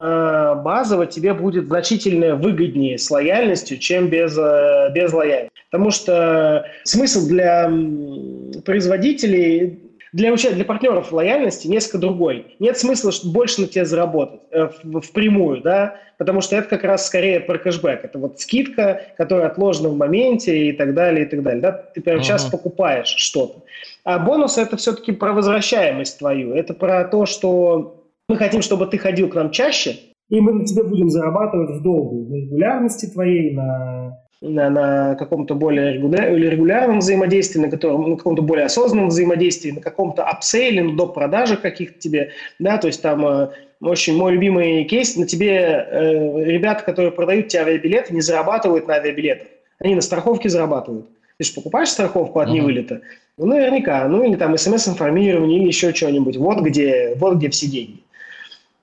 Speaker 2: базово тебе будет значительно выгоднее с лояльностью, чем без, э, без лояльности. Потому что смысл для производителей для, для партнеров лояльности несколько другой. Нет смысла больше на тебя заработать э, в, впрямую, да, потому что это как раз скорее про кэшбэк. Это вот скидка, которая отложена в моменте и так далее, и так далее. Да? Ты прямо uh-huh. сейчас покупаешь что-то. А бонус это все-таки про возвращаемость твою. Это про то, что мы хотим, чтобы ты ходил к нам чаще, и мы на тебе будем зарабатывать в долгу, на регулярности твоей, на на, на каком-то более регулярном взаимодействии, на, котором, на каком-то более осознанном взаимодействии, на каком-то апсейле, на доп. продажах каких-то тебе, да, то есть там э, очень мой любимый кейс, на тебе э, ребята, которые продают тебе авиабилеты, не зарабатывают на авиабилетах, они на страховке зарабатывают. Ты же покупаешь страховку от uh-huh. невылета, ну, наверняка, ну, или там смс-информирование, или еще что-нибудь, вот где, вот где все деньги.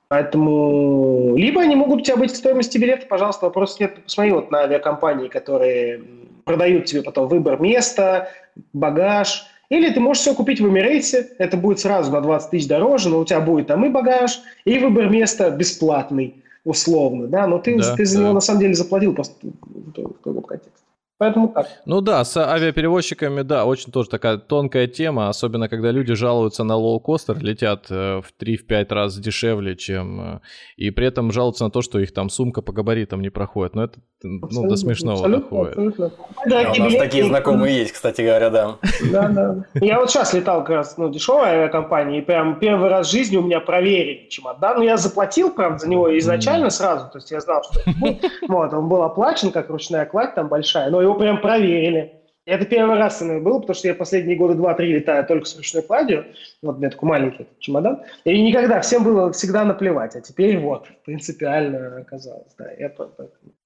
Speaker 2: Поэтому либо они могут у тебя быть в стоимости билета, пожалуйста, вопрос нет. Посмотри вот на авиакомпании, которые продают тебе потом выбор места, багаж. Или ты можешь все купить в Эмирейте, это будет сразу на 20 тысяч дороже, но у тебя будет там и багаж, и выбор места бесплатный, условно, да, но ты, да, ты за да. него на самом деле заплатил просто в другом контексте. Поэтому так.
Speaker 1: Ну да, с авиаперевозчиками, да, очень тоже такая тонкая тема, особенно когда люди жалуются на лоукостер, летят э, в 3-5 раз дешевле, чем... Э, и при этом жалуются на то, что их там сумка по габаритам не проходит. Но это абсолютно, ну, до смешного абсолютно, доходит. Абсолютно.
Speaker 3: Да, у нас такие знакомые есть, кстати говоря, да.
Speaker 2: Да, да. Я вот сейчас летал как раз, ну, дешевая авиакомпания, и прям первый раз в жизни у меня проверили чемодан. Ну, я заплатил, правда, за него изначально сразу, то есть я знал, что вот, он был оплачен, как ручная кладь там большая, но его прям проверили. Это первый раз со мной было, потому что я последние годы два-три летаю только с ручной кладью. Вот у меня такой маленький чемодан. И никогда, всем было всегда наплевать. А теперь вот, принципиально оказалось. Да, я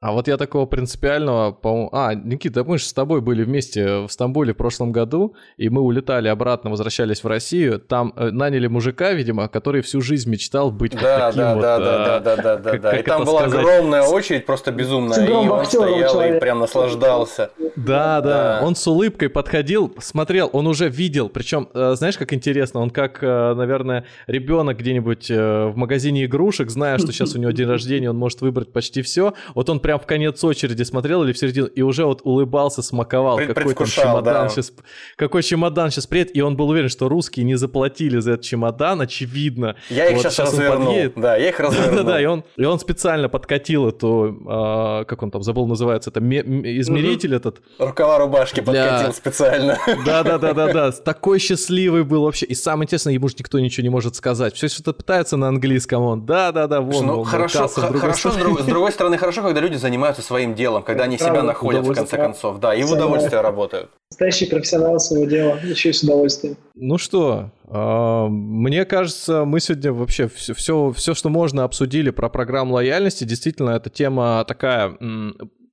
Speaker 1: а вот я такого принципиального, по А, Никита, мы же с тобой были вместе в Стамбуле в прошлом году, и мы улетали обратно, возвращались в Россию. Там э, наняли мужика, видимо, который всю жизнь мечтал быть
Speaker 3: да,
Speaker 1: таким
Speaker 3: да,
Speaker 1: вот...
Speaker 3: Да, да, да, да, да, да, да. И там была сказать? огромная очередь, просто безумная, и он стоял человек. и прям наслаждался.
Speaker 1: Да, да, да, он с улыбкой подходил, смотрел, он уже видел, причем, э, знаешь, как интересно, он как, э, наверное, ребенок где-нибудь в магазине игрушек, зная, что сейчас у него день рождения, он может выбрать почти все, вот он прям в конец очереди смотрел или в середину, и уже вот улыбался, смаковал, какой там чемодан да. сейчас, какой чемодан сейчас приедет, и он был уверен, что русские не заплатили за этот чемодан, очевидно.
Speaker 3: Я их вот, сейчас, сейчас развернул, да, я их [laughs] развернул.
Speaker 1: Да-да-да, и он, и он специально подкатил эту, а, как он там, забыл, называется, это измеритель этот.
Speaker 3: Рукава рубашки для... подкатил специально. [laughs]
Speaker 1: Да-да-да-да-да, такой счастливый был вообще, и самое интересное, ему же никто ничего не может сказать, все что-то пытается на английском, он, да-да-да, вон,
Speaker 3: ну, хорошо, хорошо, с другой стороны, хорошо, когда люди занимаются своим делом, когда они себя находят в конце концов, да, и в удовольствие работают.
Speaker 2: Настоящий профессионал своего дела, еще и с удовольствием.
Speaker 1: Ну что, а, мне кажется, мы сегодня вообще все, все, все, что можно, обсудили про программу лояльности. Действительно, эта тема такая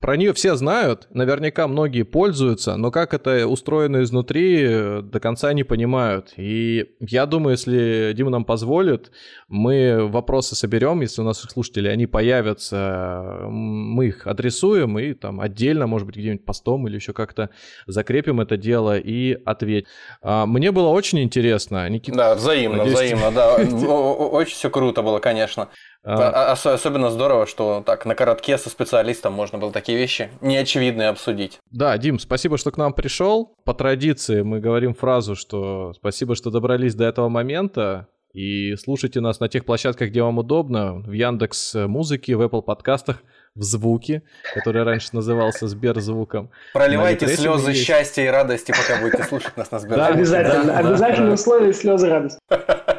Speaker 1: про нее все знают, наверняка многие пользуются, но как это устроено изнутри, до конца не понимают. И я думаю, если Дима нам позволит, мы вопросы соберем, если у нас слушатели, они появятся, мы их адресуем и там отдельно, может быть, где-нибудь постом или еще как-то закрепим это дело и ответим. А, мне было очень интересно,
Speaker 3: Никита. Да, взаимно, надеюсь, взаимно, да. [laughs] Очень все круто было, конечно. А... Особенно здорово, что так на коротке со специалистом можно было такие вещи неочевидные обсудить.
Speaker 1: Да, Дим, спасибо, что к нам пришел. По традиции мы говорим фразу, что спасибо, что добрались до этого момента. И слушайте нас на тех площадках, где вам удобно, в Яндекс Музыке, в Apple подкастах, в Звуке, который раньше назывался Сберзвуком.
Speaker 3: Проливайте слезы есть. счастья и радости, пока будете слушать нас на Сберзвуке.
Speaker 2: Да, обязательно. Обязательно условие слезы радости.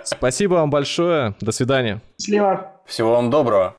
Speaker 1: Спасибо вам большое. До свидания.
Speaker 2: Счастливо.
Speaker 3: Всего вам доброго.